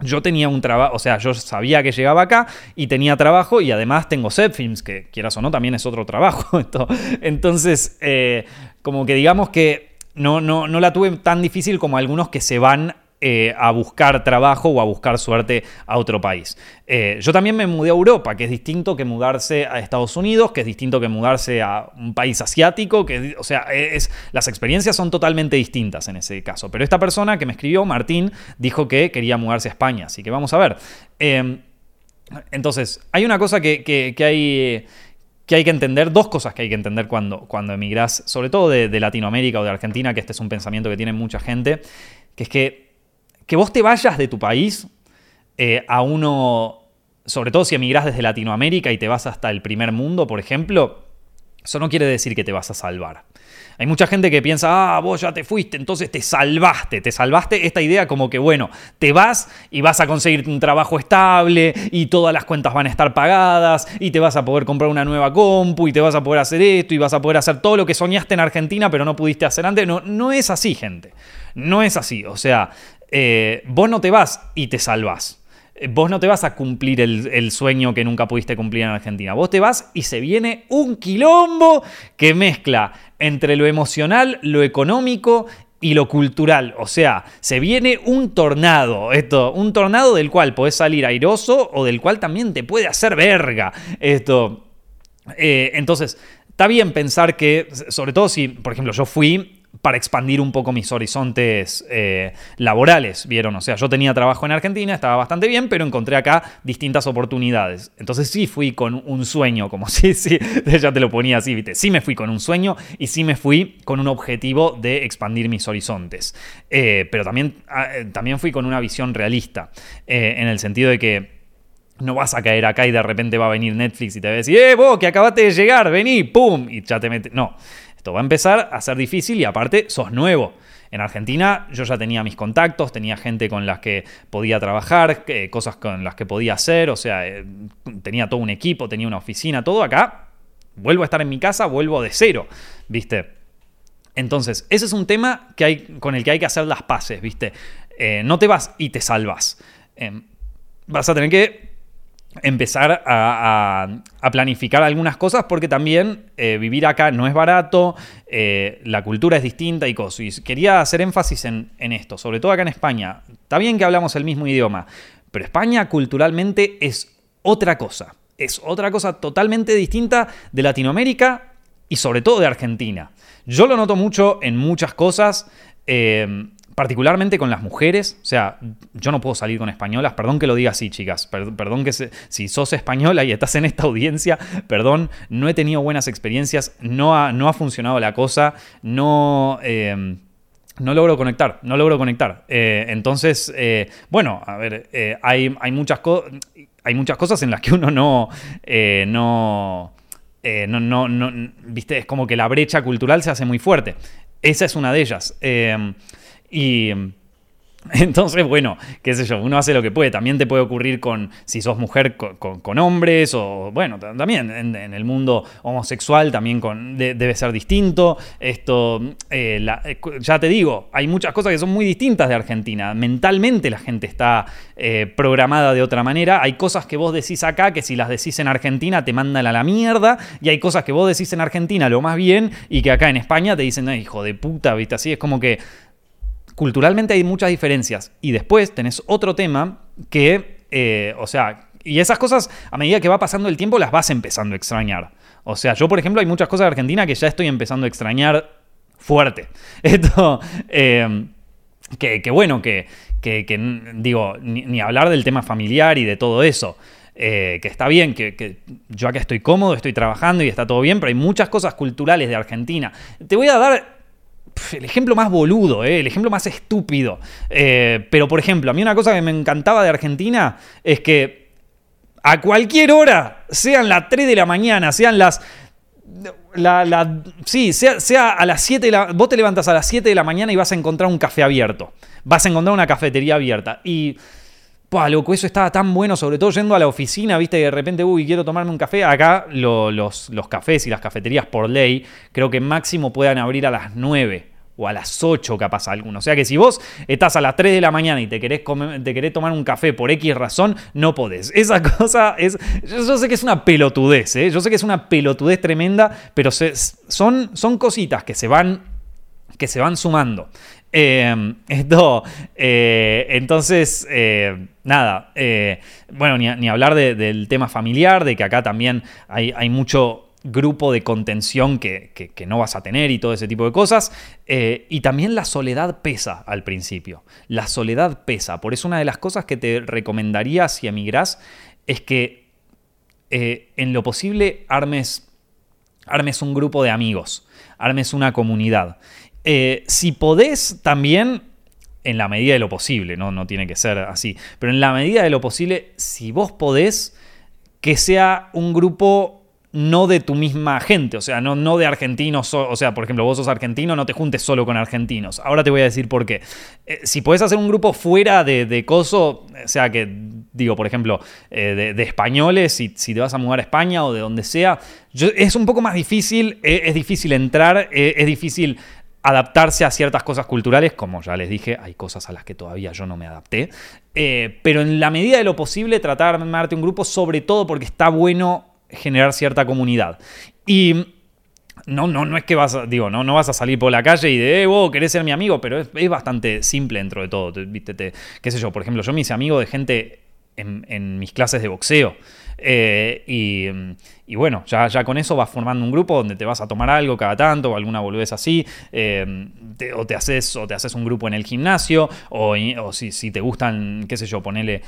S1: yo tenía un trabajo, o sea, yo sabía que llegaba acá y tenía trabajo y además tengo set films, que quieras o no, también es otro trabajo. Entonces, eh, como que digamos que no, no, no la tuve tan difícil como algunos que se van eh, a buscar trabajo o a buscar suerte a otro país. Eh, yo también me mudé a Europa, que es distinto que mudarse a Estados Unidos, que es distinto que mudarse a un país asiático, que, o sea, es, las experiencias son totalmente distintas en ese caso. Pero esta persona que me escribió, Martín, dijo que quería mudarse a España, así que vamos a ver. Em, entonces, hay una cosa que, hay que hay que entender, dos cosas que hay que entender cuando, cuando emigrás, sobre todo de, de, Latinoamérica o de Argentina, que este es un pensamiento que tiene mucha gente, que es que que vos te vayas de tu país eh, a uno, sobre todo si emigrás desde Latinoamérica y te vas hasta el primer mundo, por ejemplo, eso no quiere decir que te vas a salvar. Hay mucha gente que piensa, ah, vos ya te fuiste, entonces te salvaste, te salvaste esta idea como que, bueno, te vas y vas a conseguir un trabajo estable y todas las cuentas van a estar pagadas y te vas a poder comprar una nueva compu y te vas a poder hacer esto y vas a poder hacer todo lo que soñaste en Argentina pero no pudiste hacer antes. No, no es así, gente. No es así. O sea, eh, vos no te vas y te salvás. Eh, vos no te vas a cumplir el, sueño que nunca pudiste cumplir en Argentina. Vos te vas y se viene un quilombo que mezcla entre lo emocional, lo económico y lo cultural. O sea, se viene un tornado. Esto, un tornado del cual podés salir airoso o del cual también te puede hacer verga. Esto. Eh, entonces, está bien pensar que, sobre todo si, por ejemplo, yo fui para expandir un poco mis horizontes eh, laborales, ¿vieron? O sea, yo tenía trabajo en Argentina, estaba bastante bien, pero encontré acá distintas oportunidades. Entonces sí fui con un sueño, como si, sí, ya te lo ponía así, ¿viste? Sí me fui con un sueño y sí me fui con un objetivo de expandir mis horizontes. Eh, pero también, ah, eh, también fui con una visión realista, en el sentido de que no vas a caer acá y de repente va a venir Netflix y te va a decir, ¡eh, vos, que acabaste de llegar, vení, pum! Y ya te metes. No. Esto va a empezar a ser difícil y aparte sos nuevo. En Argentina yo ya tenía mis contactos, tenía gente con las que podía trabajar, cosas con las que podía hacer, o sea, eh, tenía todo un equipo, tenía una oficina, todo acá. Vuelvo a estar en mi casa, vuelvo de cero, ¿viste? Entonces, ese es un tema que hay, con el que hay que hacer las paces, ¿viste? Eh, no te vas y te salvas. Em, vas a tener que empezar a, planificar algunas cosas porque también eh, vivir acá no es barato, eh, la cultura es distinta y cosas. Y quería hacer énfasis en, esto, sobre todo acá en España. Está bien que hablamos el mismo idioma, pero España culturalmente es otra cosa. Es otra cosa totalmente distinta de Latinoamérica y sobre todo de Argentina. Yo lo noto mucho en muchas cosas. Eh, particularmente con las mujeres, o sea, yo no puedo salir con españolas, perdón que lo diga así, chicas, perdón que si sos española y estás en esta audiencia, perdón, no he tenido buenas experiencias, no ha, no ha funcionado la cosa, no... Eh, no logro conectar, no logro conectar. Eh, entonces, eh, bueno, a ver, hay, hay, muchas hay muchas cosas en las que uno no, no, no, no, no, viste, es como que la brecha cultural se hace muy fuerte. Esa es una de ellas. Y entonces, bueno, qué sé yo, uno hace lo que puede. También te puede ocurrir con, si sos mujer, con, hombres, o bueno, también en, el mundo homosexual también con, debe ser distinto. Esto, eh, eh, ya te digo, hay muchas cosas que son muy distintas de Argentina. Mentalmente la gente está eh, programada de otra manera. Hay cosas que vos decís acá que si las decís en Argentina te mandan a la mierda. Y hay cosas que vos decís en Argentina lo más bien y que acá en España te dicen, hijo de puta, ¿viste? Así es como que culturalmente hay muchas diferencias. Y después tenés otro tema que, eh, o sea, y esas cosas a medida que va pasando el tiempo las vas empezando a extrañar. O sea, yo por ejemplo hay muchas cosas de Argentina que ya estoy empezando a extrañar fuerte. Esto, eh, que, bueno, que, digo, ni, hablar del tema familiar y de todo eso. Eh, que está bien, que, que, yo acá estoy cómodo, estoy trabajando y está todo bien, pero hay muchas cosas culturales de Argentina. Te voy a dar el ejemplo más boludo, eh, el ejemplo más estúpido. Eh, pero, por ejemplo, a mí una cosa que me encantaba de Argentina es que a cualquier hora, sean las 3 de la mañana, sean las... La, sí, sea, sea, a las 7 de la... Vos te levantas a las 7 de la mañana y vas a encontrar un café abierto. Vas a encontrar una cafetería abierta. Y... Pua, loco, eso estaba tan bueno, sobre todo yendo a la oficina, viste, que de repente, uy, quiero tomarme un café. Acá los, cafés y las cafeterías por ley, creo que máximo puedan abrir a las 9 o a las 8 capaz alguno. O sea que si vos estás a las 3 de la mañana y te querés, te tomar un café por X razón, no podés. Esa cosa es... Yo sé que es una pelotudez, ¿eh? yo sé que es una pelotudez tremenda, pero son, son cositas que se van, que se van sumando. Eh, esto, eh, entonces, eh, nada, bueno, ni, hablar del tema familiar, de que acá también hay, hay mucho grupo de contención que, no vas a tener y todo ese tipo de cosas. Eh, y también la soledad pesa al principio. La soledad pesa. Por eso una de las cosas que te recomendaría si emigras es que eh, en lo posible armes, armes un grupo de amigos, armes una comunidad. Eh, si podés también en la medida de lo posible, ¿no? no tiene que ser así, pero en la medida de lo posible, si vos podés, que sea un grupo no de tu misma gente, o sea, no, no de argentinos, o sea, por ejemplo, vos sos argentino, no te juntes solo con argentinos. Ahora te voy a decir por qué. Eh, si puedes hacer un grupo fuera de, de Coso, o sea, que digo, por ejemplo, eh, de, españoles, si, si, te vas a mudar a España o de donde sea, es un poco más difícil, es difícil entrar, es difícil adaptarse a ciertas cosas culturales, como ya les dije, hay cosas a las que todavía yo no me adapté, pero en la medida de lo posible tratar de armarte un grupo, sobre todo porque está bueno generar cierta comunidad. Y no, no, no es que vas a, digo, no, no vas a salir por la calle y de, eh, vos querés ser mi amigo, pero es, bastante simple dentro de todo. ¿viste? qué sé yo, por ejemplo, yo me hice amigo de gente en mis clases de boxeo. Eh, y, bueno, ya, ya con eso vas formando un grupo donde te vas a tomar algo cada tanto o alguna boludez así, eh, o, te haces, o te haces un grupo en el gimnasio, o, si, te gustan, qué sé yo, ponele,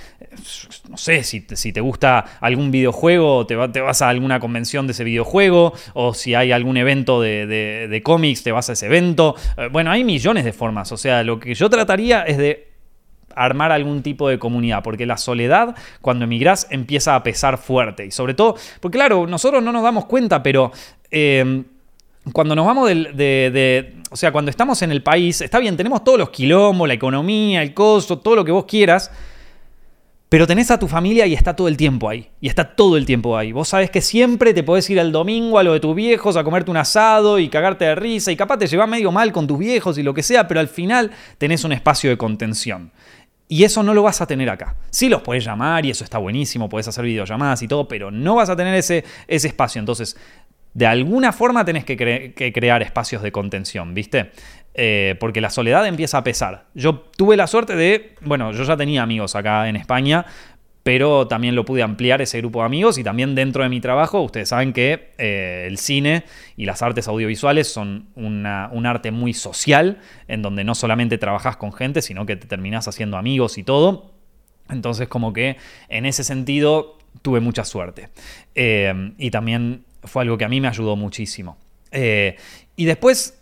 S1: no sé, si, si te gusta algún videojuego, te, te, vas a alguna convención de ese videojuego, o si hay algún evento de, de cómics, te vas a ese evento. Eh, bueno, hay millones de formas, o sea, lo que yo trataría es de armar algún tipo de comunidad, porque la soledad cuando emigrás empieza a pesar fuerte. Y sobre todo, porque claro, nosotros no nos damos cuenta, pero... Eh, cuando nos vamos de, O sea, cuando estamos en el país, está bien, tenemos todos los quilombos, la economía, el costo, todo lo que vos quieras, pero tenés a tu familia y está todo el tiempo ahí. Y está todo el tiempo ahí. Vos sabés que siempre te podés ir el domingo a lo de tus viejos a comerte un asado y cagarte de risa y capaz te llevas medio mal con tus viejos y lo que sea, pero al final tenés un espacio de contención. Y eso no lo vas a tener acá. Sí los puedes llamar y eso está buenísimo, puedes hacer videollamadas y todo, pero no vas a tener ese, ese espacio. Entonces, de alguna forma tenés que, crear espacios de contención, ¿viste? Eh, porque la soledad empieza a pesar. Yo tuve la suerte de, bueno, yo ya tenía amigos acá en España, pero también lo pude ampliar ese grupo de amigos y también dentro de mi trabajo, ustedes saben que eh, el cine y las artes audiovisuales son un arte muy social, en donde no solamente trabajas con gente, sino que te terminás haciendo amigos y todo. Entonces como que en ese sentido tuve mucha suerte. Eh, y también fue algo que a mí me ayudó muchísimo. Eh, y después,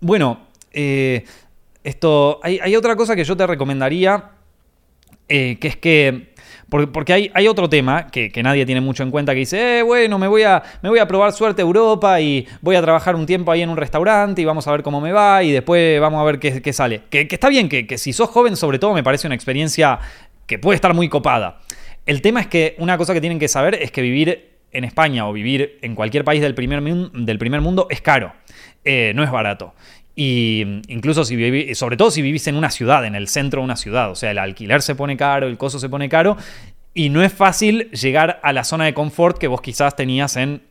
S1: bueno, esto, hay, otra cosa que yo te recomendaría, que es que porque hay, otro tema que, nadie tiene mucho en cuenta que dice, eh, bueno, me voy, a, me voy a probar suerte a Europa y voy a trabajar un tiempo ahí en un restaurante y vamos a ver cómo me va y después vamos a ver qué, sale. Que, está bien, que, si sos joven sobre todo me parece una experiencia que puede estar muy copada. El tema es que una cosa que tienen que saber es que vivir en España o vivir en cualquier país del primer, del primer mundo es caro, eh, no es barato. Y incluso si vivís, sobre todo si vivís en una ciudad, en el centro de una ciudad, o sea, el alquiler se pone caro, el costo se pone caro, y no es fácil llegar a la zona de confort que vos quizás tenías en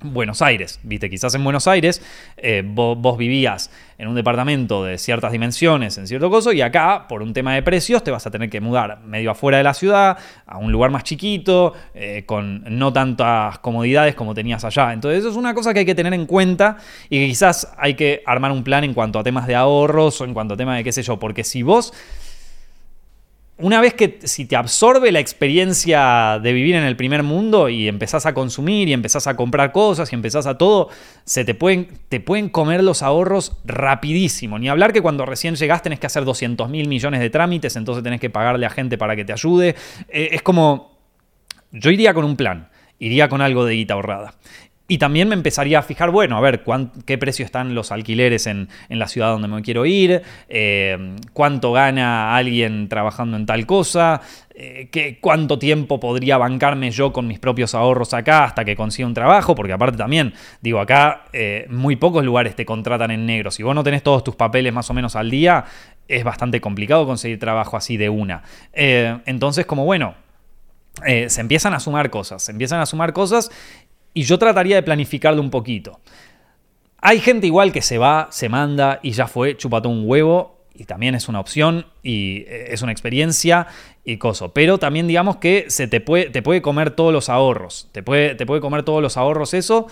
S1: Buenos Aires, viste, quizás en Buenos Aires eh, vos, vivías en un departamento de ciertas dimensiones, en cierto coso, y acá, por un tema de precios, te vas a tener que mudar medio afuera de la ciudad, a un lugar más chiquito, eh, con no tantas comodidades como tenías allá. Entonces, eso es una cosa que hay que tener en cuenta y que quizás hay que armar un plan en cuanto a temas de ahorros o en cuanto a temas de qué sé yo, porque si vos una vez que si te absorbe la experiencia de vivir en el primer mundo y empezás a consumir y empezás a comprar cosas y empezás a todo, se te pueden, te pueden comer los ahorros rapidísimo. Ni hablar que cuando recién llegás tenés que hacer 200 mil millones de trámites, entonces tenés que pagarle a gente para que te ayude. Eh, es como, yo iría con un plan, iría con algo de guita ahorrada. Y también me empezaría a fijar, bueno, a ver qué precio están los alquileres en, la ciudad donde me quiero ir, eh, cuánto gana alguien trabajando en tal cosa, eh, qué, cuánto tiempo podría bancarme yo con mis propios ahorros acá hasta que consiga un trabajo, porque aparte también, digo, acá eh, muy pocos lugares te contratan en negro. Si vos no tenés todos tus papeles más o menos al día, es bastante complicado conseguir trabajo así de una. entonces, como bueno, se empiezan a sumar cosas, se empiezan a sumar cosas y yo trataría de planificarlo un poquito. Hay gente igual que se va, se manda y ya fue, chupató un huevo y también es una opción y eh, es una experiencia y coso. Pero también digamos que se te puede, te puede comer todos los ahorros. Te puede, te puede comer todos los ahorros eso.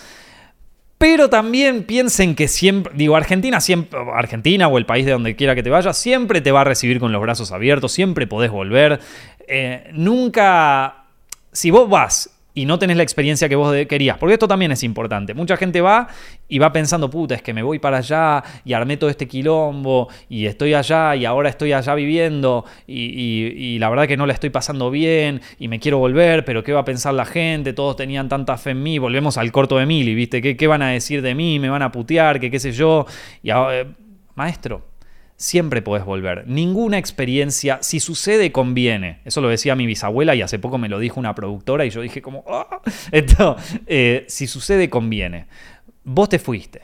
S1: Pero también piensen que siempre, digo, Argentina siempre, Argentina o el país de donde quiera que te vayas, siempre te va a recibir con los brazos abiertos, siempre podés volver. Eh, nunca, si vos vas y no tenés la experiencia que vos querías. Porque esto también es importante. Mucha gente va y va pensando, puta, es que me voy para allá y armé todo este quilombo y estoy allá y ahora estoy allá viviendo y, la verdad que no la estoy pasando bien y me quiero volver, pero ¿qué va a pensar la gente? Todos tenían tanta fe en mí. Volvemos al corto de Mili, ¿viste? ¿Qué, qué van a decir de mí? ¿Me van a putear? ¿Qué qué sé yo? Y eh, maestro, siempre podés volver. Ninguna experiencia, si sucede, conviene. Eso lo decía mi bisabuela y hace poco me lo dijo una productora y yo dije como, ah". Eh, si sucede, conviene. Vos te fuiste.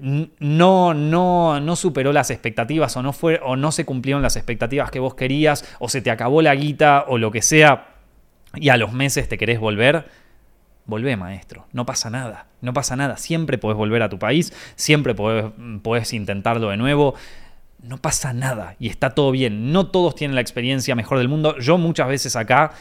S1: No, no, no superó las expectativas o no, fue, o no se cumplieron las expectativas que vos querías o se te acabó la guita o lo que sea y a los meses te querés volver. Volvé, maestro. No pasa nada. No pasa nada. Siempre podés volver a tu país. Siempre podés, podés intentarlo de nuevo no pasa nada y está todo bien. No todos tienen la experiencia mejor del mundo. Yo muchas veces acá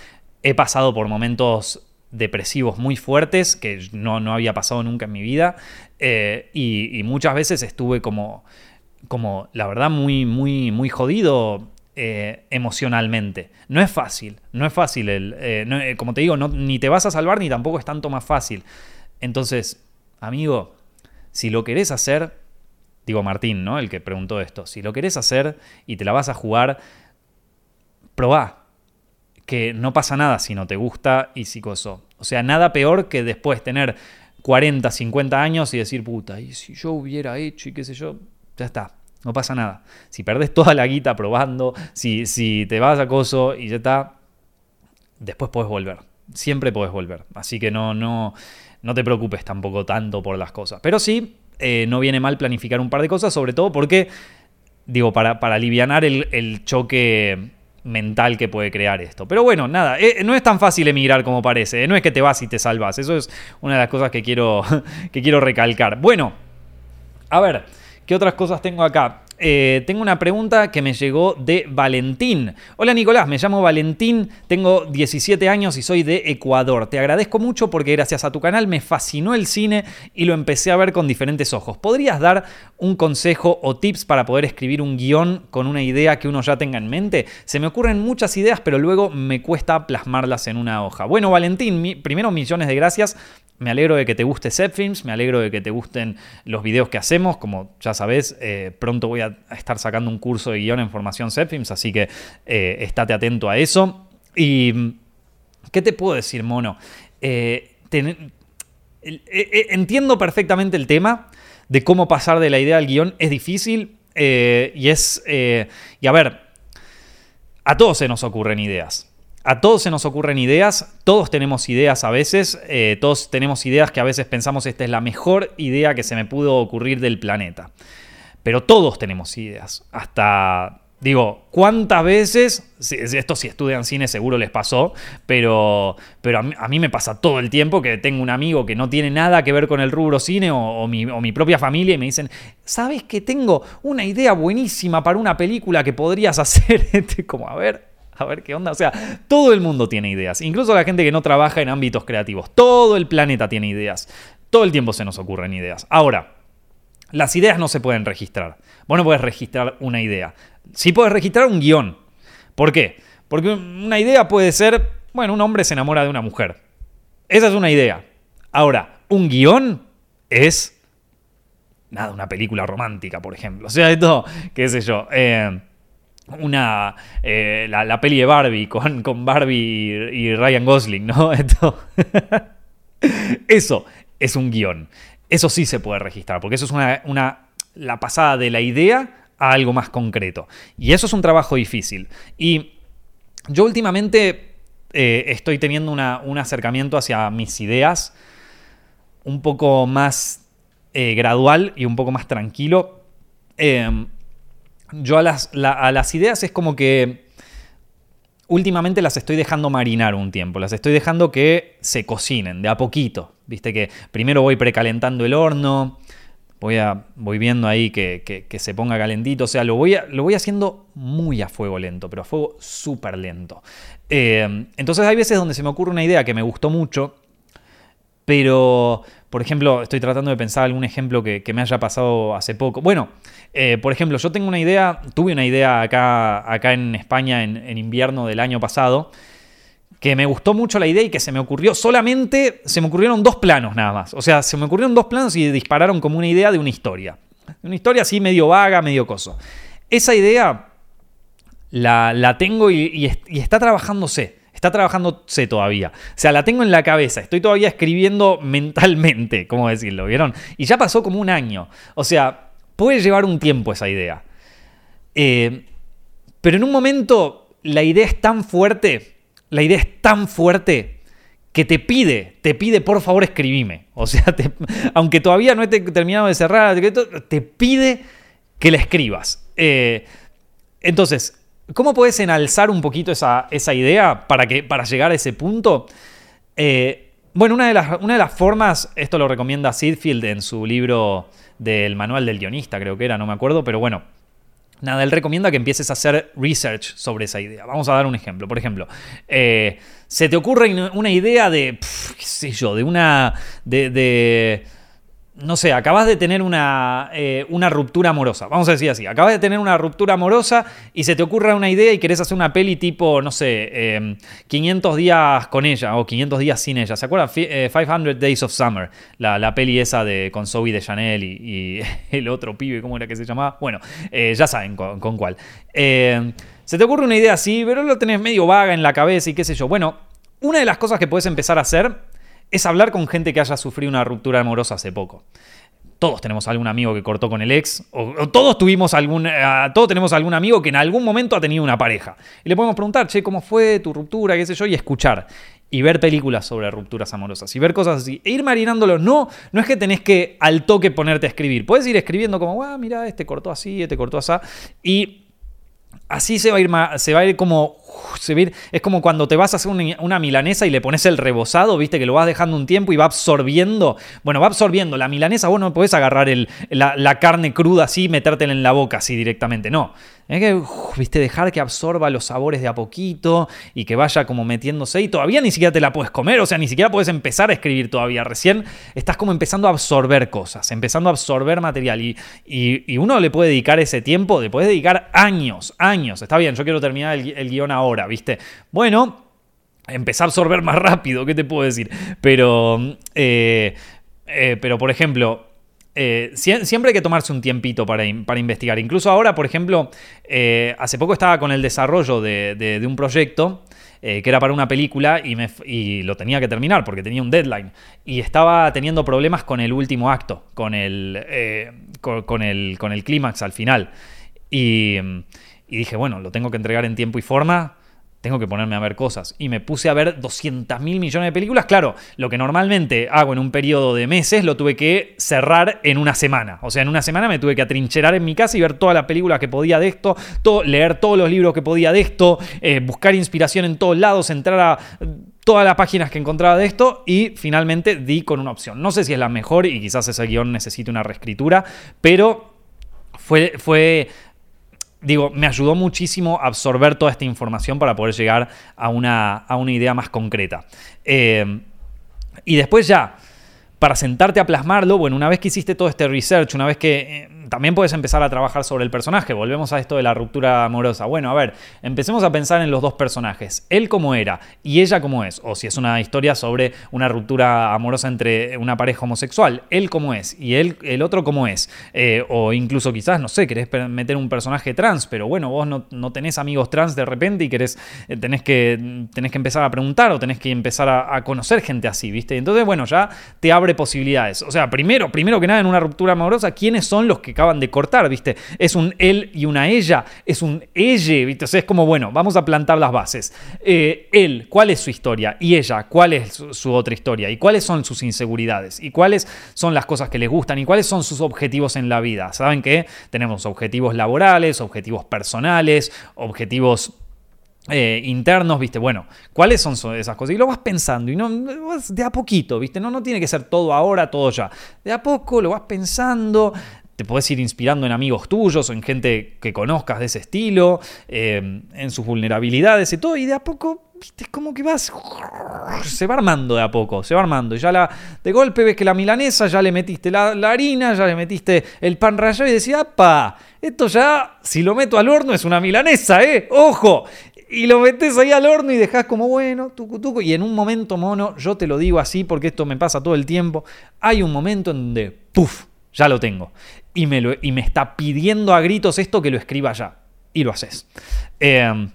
S1: he pasado por momentos depresivos muy fuertes que no, no había pasado nunca en mi vida eh, y, muchas veces estuve como, como la verdad, muy, muy, muy jodido eh, emocionalmente. No es fácil, no es fácil. El, eh, como te digo, ni te vas a salvar ni tampoco es tanto más fácil. Entonces, amigo, si lo querés hacer, digo Martín, ¿no? El que preguntó esto, si lo querés hacer y te la vas a jugar, probá. Que no pasa nada si no te gusta y si coso. O sea, nada peor que después tener 40, 50 años y decir, puta, y si yo hubiera hecho y qué sé yo, ya está. No pasa nada. Si perdés toda la guita probando, si, si te vas a coso y ya está, después puedes volver. Siempre puedes volver. Así que no, no, no te preocupes tampoco tanto por las cosas. Pero sí, eh, no viene mal planificar un par de cosas, sobre todo porque, digo, para, para aliviar el, choque mental que puede crear esto. Pero bueno, nada, eh, no es tan fácil emigrar como parece, eh, no es que te vas y te salvas, eso es una de las cosas que quiero, que quiero recalcar. Bueno, a ver, ¿qué otras cosas tengo acá? Eh, tengo una pregunta que me llegó de Valentín. Hola Nicolás, me llamo Valentín, tengo 17 años y soy de Ecuador. Te agradezco mucho porque gracias a tu canal me fascinó el cine y lo empecé a ver con diferentes ojos. ¿Podrías dar un consejo o tips para poder escribir un guion con una idea que uno ya tenga en mente? Se me ocurren muchas ideas, pero luego me cuesta plasmarlas en una hoja. Bueno, Valentín, primero millones de gracias me alegro de que te guste Zepfilms, me alegro de que te gusten los videos que hacemos. Como ya sabes, eh, pronto voy a estar sacando un curso de guion en formación Zepfilms, así que eh, estate atento a eso. Y, ¿qué te puedo decir, mono? Eh, entiendo perfectamente el tema de cómo pasar de la idea al guion. Es difícil y es... y a ver, a todos se nos ocurren ideas. A todos se nos ocurren ideas, todos tenemos ideas a veces, eh, todos tenemos ideas que a veces pensamos esta es la mejor idea que se me pudo ocurrir del planeta. Pero todos tenemos ideas. Hasta, digo, ¿cuántas veces, esto si estudian cine seguro les pasó, pero, pero a, mí, me pasa todo el tiempo que tengo un amigo que no tiene nada que ver con el rubro cine o, mi, o mi propia familia y me dicen, ¿sabes que tengo una idea buenísima para una película que podrías hacer? Como, a ver, a ver qué onda. O sea, todo el mundo tiene ideas, incluso la gente que no trabaja en ámbitos creativos. Todo el planeta tiene ideas. Todo el tiempo se nos ocurren ideas. Ahora, las ideas no se pueden registrar. Vos no puedes registrar una idea. Sí puedes registrar un guion. ¿Por qué? Porque una idea puede ser, bueno, un hombre se enamora de una mujer. Esa es una idea. Ahora, un guion es, nada, una película romántica, por ejemplo. O sea, esto, qué sé yo. Eh, una eh, la, peli de Barbie con, con Barbie y, Ryan Gosling, ¿no? eso es un guion. Eso sí se puede registrar, porque eso es una, la pasada de la idea a algo más concreto. Y eso es un trabajo difícil. Y yo últimamente eh, estoy teniendo un acercamiento hacia mis ideas un poco más eh, gradual y un poco más tranquilo. Em, yo a las, a las ideas es como que últimamente las estoy dejando marinar un tiempo, las estoy dejando que se cocinen de a poquito. Viste que primero voy precalentando el horno, voy, a, voy viendo ahí que, se ponga calentito, o sea, lo voy, lo voy haciendo muy a fuego lento, pero a fuego súper lento. Eh, entonces hay veces donde se me ocurre una idea que me gustó mucho, pero, por ejemplo, estoy tratando de pensar algún ejemplo que, me haya pasado hace poco. Bueno, eh, por ejemplo, yo tengo una idea, tuve una idea acá, acá en España en, invierno del año pasado, que me gustó mucho la idea y que se me ocurrió solamente, se me ocurrieron dos planos nada más. O sea, se me ocurrieron dos planos y dispararon como una idea de una historia. Una historia así medio vaga, medio coso. Esa idea la, tengo y está trabajándose está trabajándose todavía. O sea, la tengo en la cabeza, estoy todavía escribiendo mentalmente, ¿cómo decirlo? ¿Vieron? Y ya pasó como un año. O sea, puede llevar un tiempo esa idea. Eh, pero en un momento la idea es tan fuerte, la idea es tan fuerte que te pide, te pide por favor escribime. O sea, aunque todavía no esté terminado de cerrar, te pide que la escribas. Eh, entonces, ¿Cómo puedes enalzar un poquito esa, idea para, que, para llegar a ese punto? Eh, bueno, una de, las, una de las formas, esto lo recomienda Sidfield en su libro del manual del guionista, creo que era, no me acuerdo, pero bueno, Nada, él recomienda que empieces a hacer research sobre esa idea. Vamos a dar un ejemplo. Por ejemplo, eh, se te ocurre una idea de, qué sé yo, de una... de no sé, acabas de tener una, eh, una, ruptura amorosa, vamos a decir así, acabas de tener una ruptura amorosa y se te ocurre una idea y querés hacer una peli tipo, no sé, 500 em, días con ella o 500 días sin ella. ¿Se acuerdan? 500 eh, Days of Summer, la, peli esa de, con Zoe de Chanel y, el otro pibe, ¿cómo era que se llamaba? Bueno, eh, ya saben con, con cuál. Em, se te ocurre una idea así, pero lo tenés medio vaga en la cabeza y qué sé yo. Bueno, una de las cosas que puedes empezar a hacer es hablar con gente que haya sufrido una ruptura amorosa hace poco. Todos tenemos algún amigo que cortó con el ex, o, todos tuvimos algún, eh, todos tenemos algún amigo que en algún momento ha tenido una pareja. Y le podemos preguntar, che, ¿cómo fue tu ruptura? ¿Qué sé yo? Y escuchar. Y ver películas sobre rupturas amorosas. Y ver cosas así. E ir marinándolo. No, no es que tenés que al toque ponerte a escribir. Puedes ir escribiendo como, ah, mira, este cortó así, este cortó así. Y así se va a ir, se va a ir como es como cuando te vas a hacer una, milanesa y le pones el rebozado, viste que lo vas dejando un tiempo y va absorbiendo. Bueno, va absorbiendo. La milanesa vos no podés agarrar la, carne cruda así y metértela en la boca así directamente. No. Es que, viste, dejar que absorba los sabores de a poquito y que vaya como metiéndose y todavía ni siquiera te la puedes comer, o sea, ni siquiera puedes empezar a escribir todavía. Recién estás como empezando a absorber cosas, empezando a absorber material y, y, uno le puede dedicar ese tiempo, le puedes dedicar años, años. Está bien, yo quiero terminar el, guion ahora, ¿viste? Bueno, empezar a absorber más rápido, ¿qué te puedo decir? Pero, eh, eh, pero por ejemplo, eh, siempre hay que tomarse un tiempito para, investigar. Incluso ahora, por ejemplo, hace poco estaba con el desarrollo de, un proyecto que era para una película y, lo tenía que terminar porque tenía un deadline. Y estaba teniendo problemas con el último acto, con el, con, el, con el clímax al final. y dije, bueno, lo tengo que entregar en tiempo y forma tengo que ponerme a ver cosas. Y me puse a ver 200 mil millones de películas. Claro, lo que normalmente hago en un periodo de meses lo tuve que cerrar en una semana. O sea, en una semana me tuve que atrincherar en mi casa y ver todas las películas que podía de esto, leer todos los libros que podía de esto, eh, buscar inspiración en todos lados, entrar a todas las páginas que encontraba de esto y finalmente di con una opción. No sé si es la mejor y quizás ese guion necesite una reescritura, pero fue, fue digo, me ayudó muchísimo absorber toda esta información para poder llegar a una, a una idea más concreta. Eh, y después ya, para sentarte a plasmarlo, bueno, una vez que hiciste todo este research, una vez que eh, también puedes empezar a trabajar sobre el personaje. Volvemos a esto de la ruptura amorosa. Bueno, a ver, empecemos a pensar en los dos personajes. Él como era y ella como es. O si es una historia sobre una ruptura amorosa entre una pareja homosexual. Él como es y él, el otro como es. Eh, o incluso quizás, no sé, querés meter un personaje trans, pero bueno, vos no, tenés amigos trans de repente y querés, eh, tenés, que, tenés que empezar a preguntar o tenés que empezar a, conocer gente así, ¿viste? Entonces, bueno, ya te abre posibilidades. O sea, primero, primero que nada, en una ruptura amorosa, ¿quiénes son los que acaban de cortar, ¿viste? Es un él y una ella, es un ella, ¿viste? O sea, es como, bueno, vamos a plantar las bases. Eh, él, ¿cuál es su historia? Y ella, ¿cuál es su, otra historia? ¿Y cuáles son sus inseguridades? ¿Y cuáles son las cosas que les gustan? ¿Y cuáles son sus objetivos en la vida? ¿Saben que tenemos objetivos laborales, objetivos personales, objetivos eh, internos, ¿viste? Bueno, ¿cuáles son esas cosas? Y lo vas pensando, y no, de a poquito, ¿viste? No, no tiene que ser todo ahora, todo ya. De a poco lo vas pensando, te puedes ir inspirando en amigos tuyos o en gente que conozcas de ese estilo, eh, en sus vulnerabilidades y todo, y de a poco, viste, es como que vas, se va armando de a poco, se va armando, y ya de golpe ves que la milanesa, ya le metiste la, harina, ya le metiste el pan rallado y decís, ¡apa! Esto ya, si lo meto al horno es una milanesa, ¿eh? ¡Ojo! Y lo metes ahí al horno y dejas como, bueno, tucu, tucu. Y en un momento, mono, yo te lo digo así porque esto me pasa todo el tiempo, hay un momento en donde, ¡puf! Ya lo tengo y me, y me está pidiendo a gritos esto que lo escriba ya. Y lo haces. Em,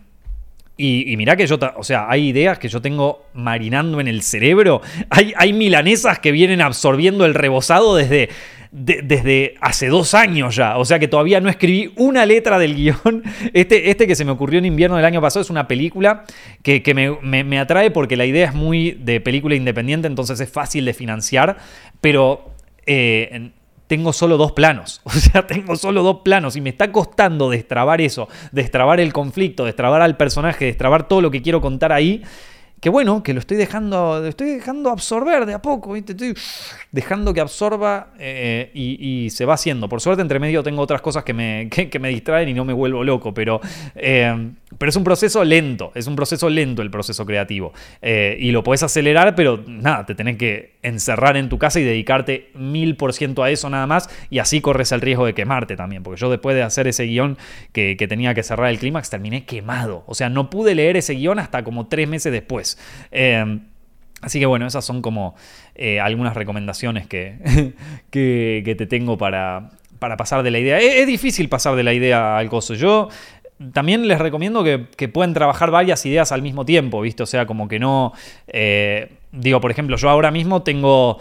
S1: y, y, mirá que yo, o sea, hay ideas que yo tengo marinando en el cerebro. Hay, hay milanesas que vienen absorbiendo el rebozado desde, desde hace dos años ya. O sea que todavía no escribí una letra del guion. Este, este que se me ocurrió en invierno del año pasado es una película que, me, atrae porque la idea es muy de película independiente, entonces es fácil de financiar. Pero eh, tengo solo dos planos. O sea, tengo solo dos planos y me está costando destrabar eso, destrabar el conflicto, destrabar al personaje, destrabar todo lo que quiero contar ahí, que bueno, que lo estoy dejando, estoy dejando absorber de a poco, estoy dejando que absorba eh, y, se va haciendo. Por suerte, entre medio tengo otras cosas que me, que, me distraen y no me vuelvo loco, pero, eh, pero es un proceso lento, es un proceso lento el proceso creativo. Eh, y lo puedes acelerar, pero nada, te tenés que encerrar en tu casa y dedicarte mil por ciento a eso nada más, y así corres el riesgo de quemarte también, porque yo después de hacer ese guion que tenía que cerrar el clímax, terminé quemado. O sea, no pude leer ese guion hasta como tres meses después. Eh, así que bueno, esas son como eh, algunas recomendaciones que, que, te tengo para, para pasar de la idea. Es, difícil pasar de la idea al coso. Yo también les recomiendo que, que, puedan trabajar varias ideas al mismo tiempo, ¿viste? O sea, como que no... Eh, digo, por ejemplo, yo ahora mismo tengo,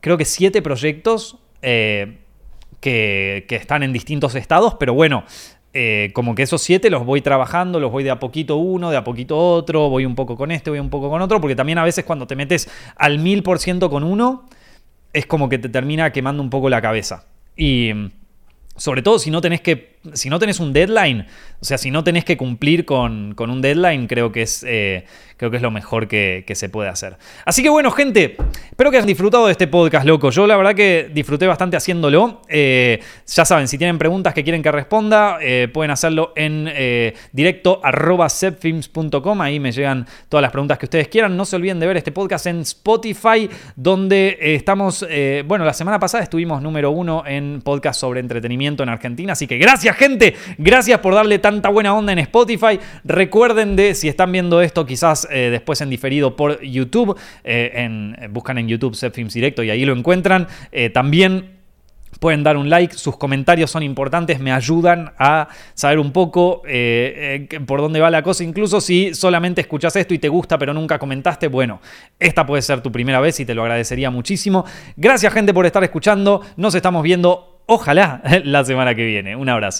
S1: creo que siete proyectos que, que, están en distintos estados, pero bueno, eh, como que esos siete los voy trabajando, los voy de a poquito uno, de a poquito otro, voy un poco con este, voy un poco con otro, porque también a veces cuando te metes al mil por ciento con uno, es como que te termina quemando un poco la cabeza. Y sobre todo si no tenés que, si no tenés un deadline, o sea, si no tenés que cumplir con, un deadline, creo que es, eh, creo que es lo mejor que, se puede hacer. Así que bueno, gente, espero que hayan disfrutado de este podcast, loco. Yo la verdad que disfruté bastante haciéndolo. Eh, ya saben, si tienen preguntas que quieren que responda, eh, pueden hacerlo en directo arroba Ahí me llegan todas las preguntas que ustedes quieran. No se olviden de ver este podcast en Spotify, donde estamos, bueno, la semana pasada estuvimos número uno en podcast sobre entretenimiento en Argentina. Así que gracias, gente. Gracias por darle tanta buena onda en Spotify. Recuerden de, si están viendo esto quizás eh, después en diferido por YouTube, eh, eh, buscan en YouTube Set Films Directo y ahí lo encuentran. también Pueden dar un like, sus comentarios son importantes, me ayudan a saber un poco por dónde va la cosa. Incluso si solamente escuchas esto y te gusta pero nunca comentaste, bueno, esta puede ser tu primera vez y te lo agradecería muchísimo. Gracias gente por estar escuchando, nos estamos viendo ojalá la semana que viene. Un abrazo.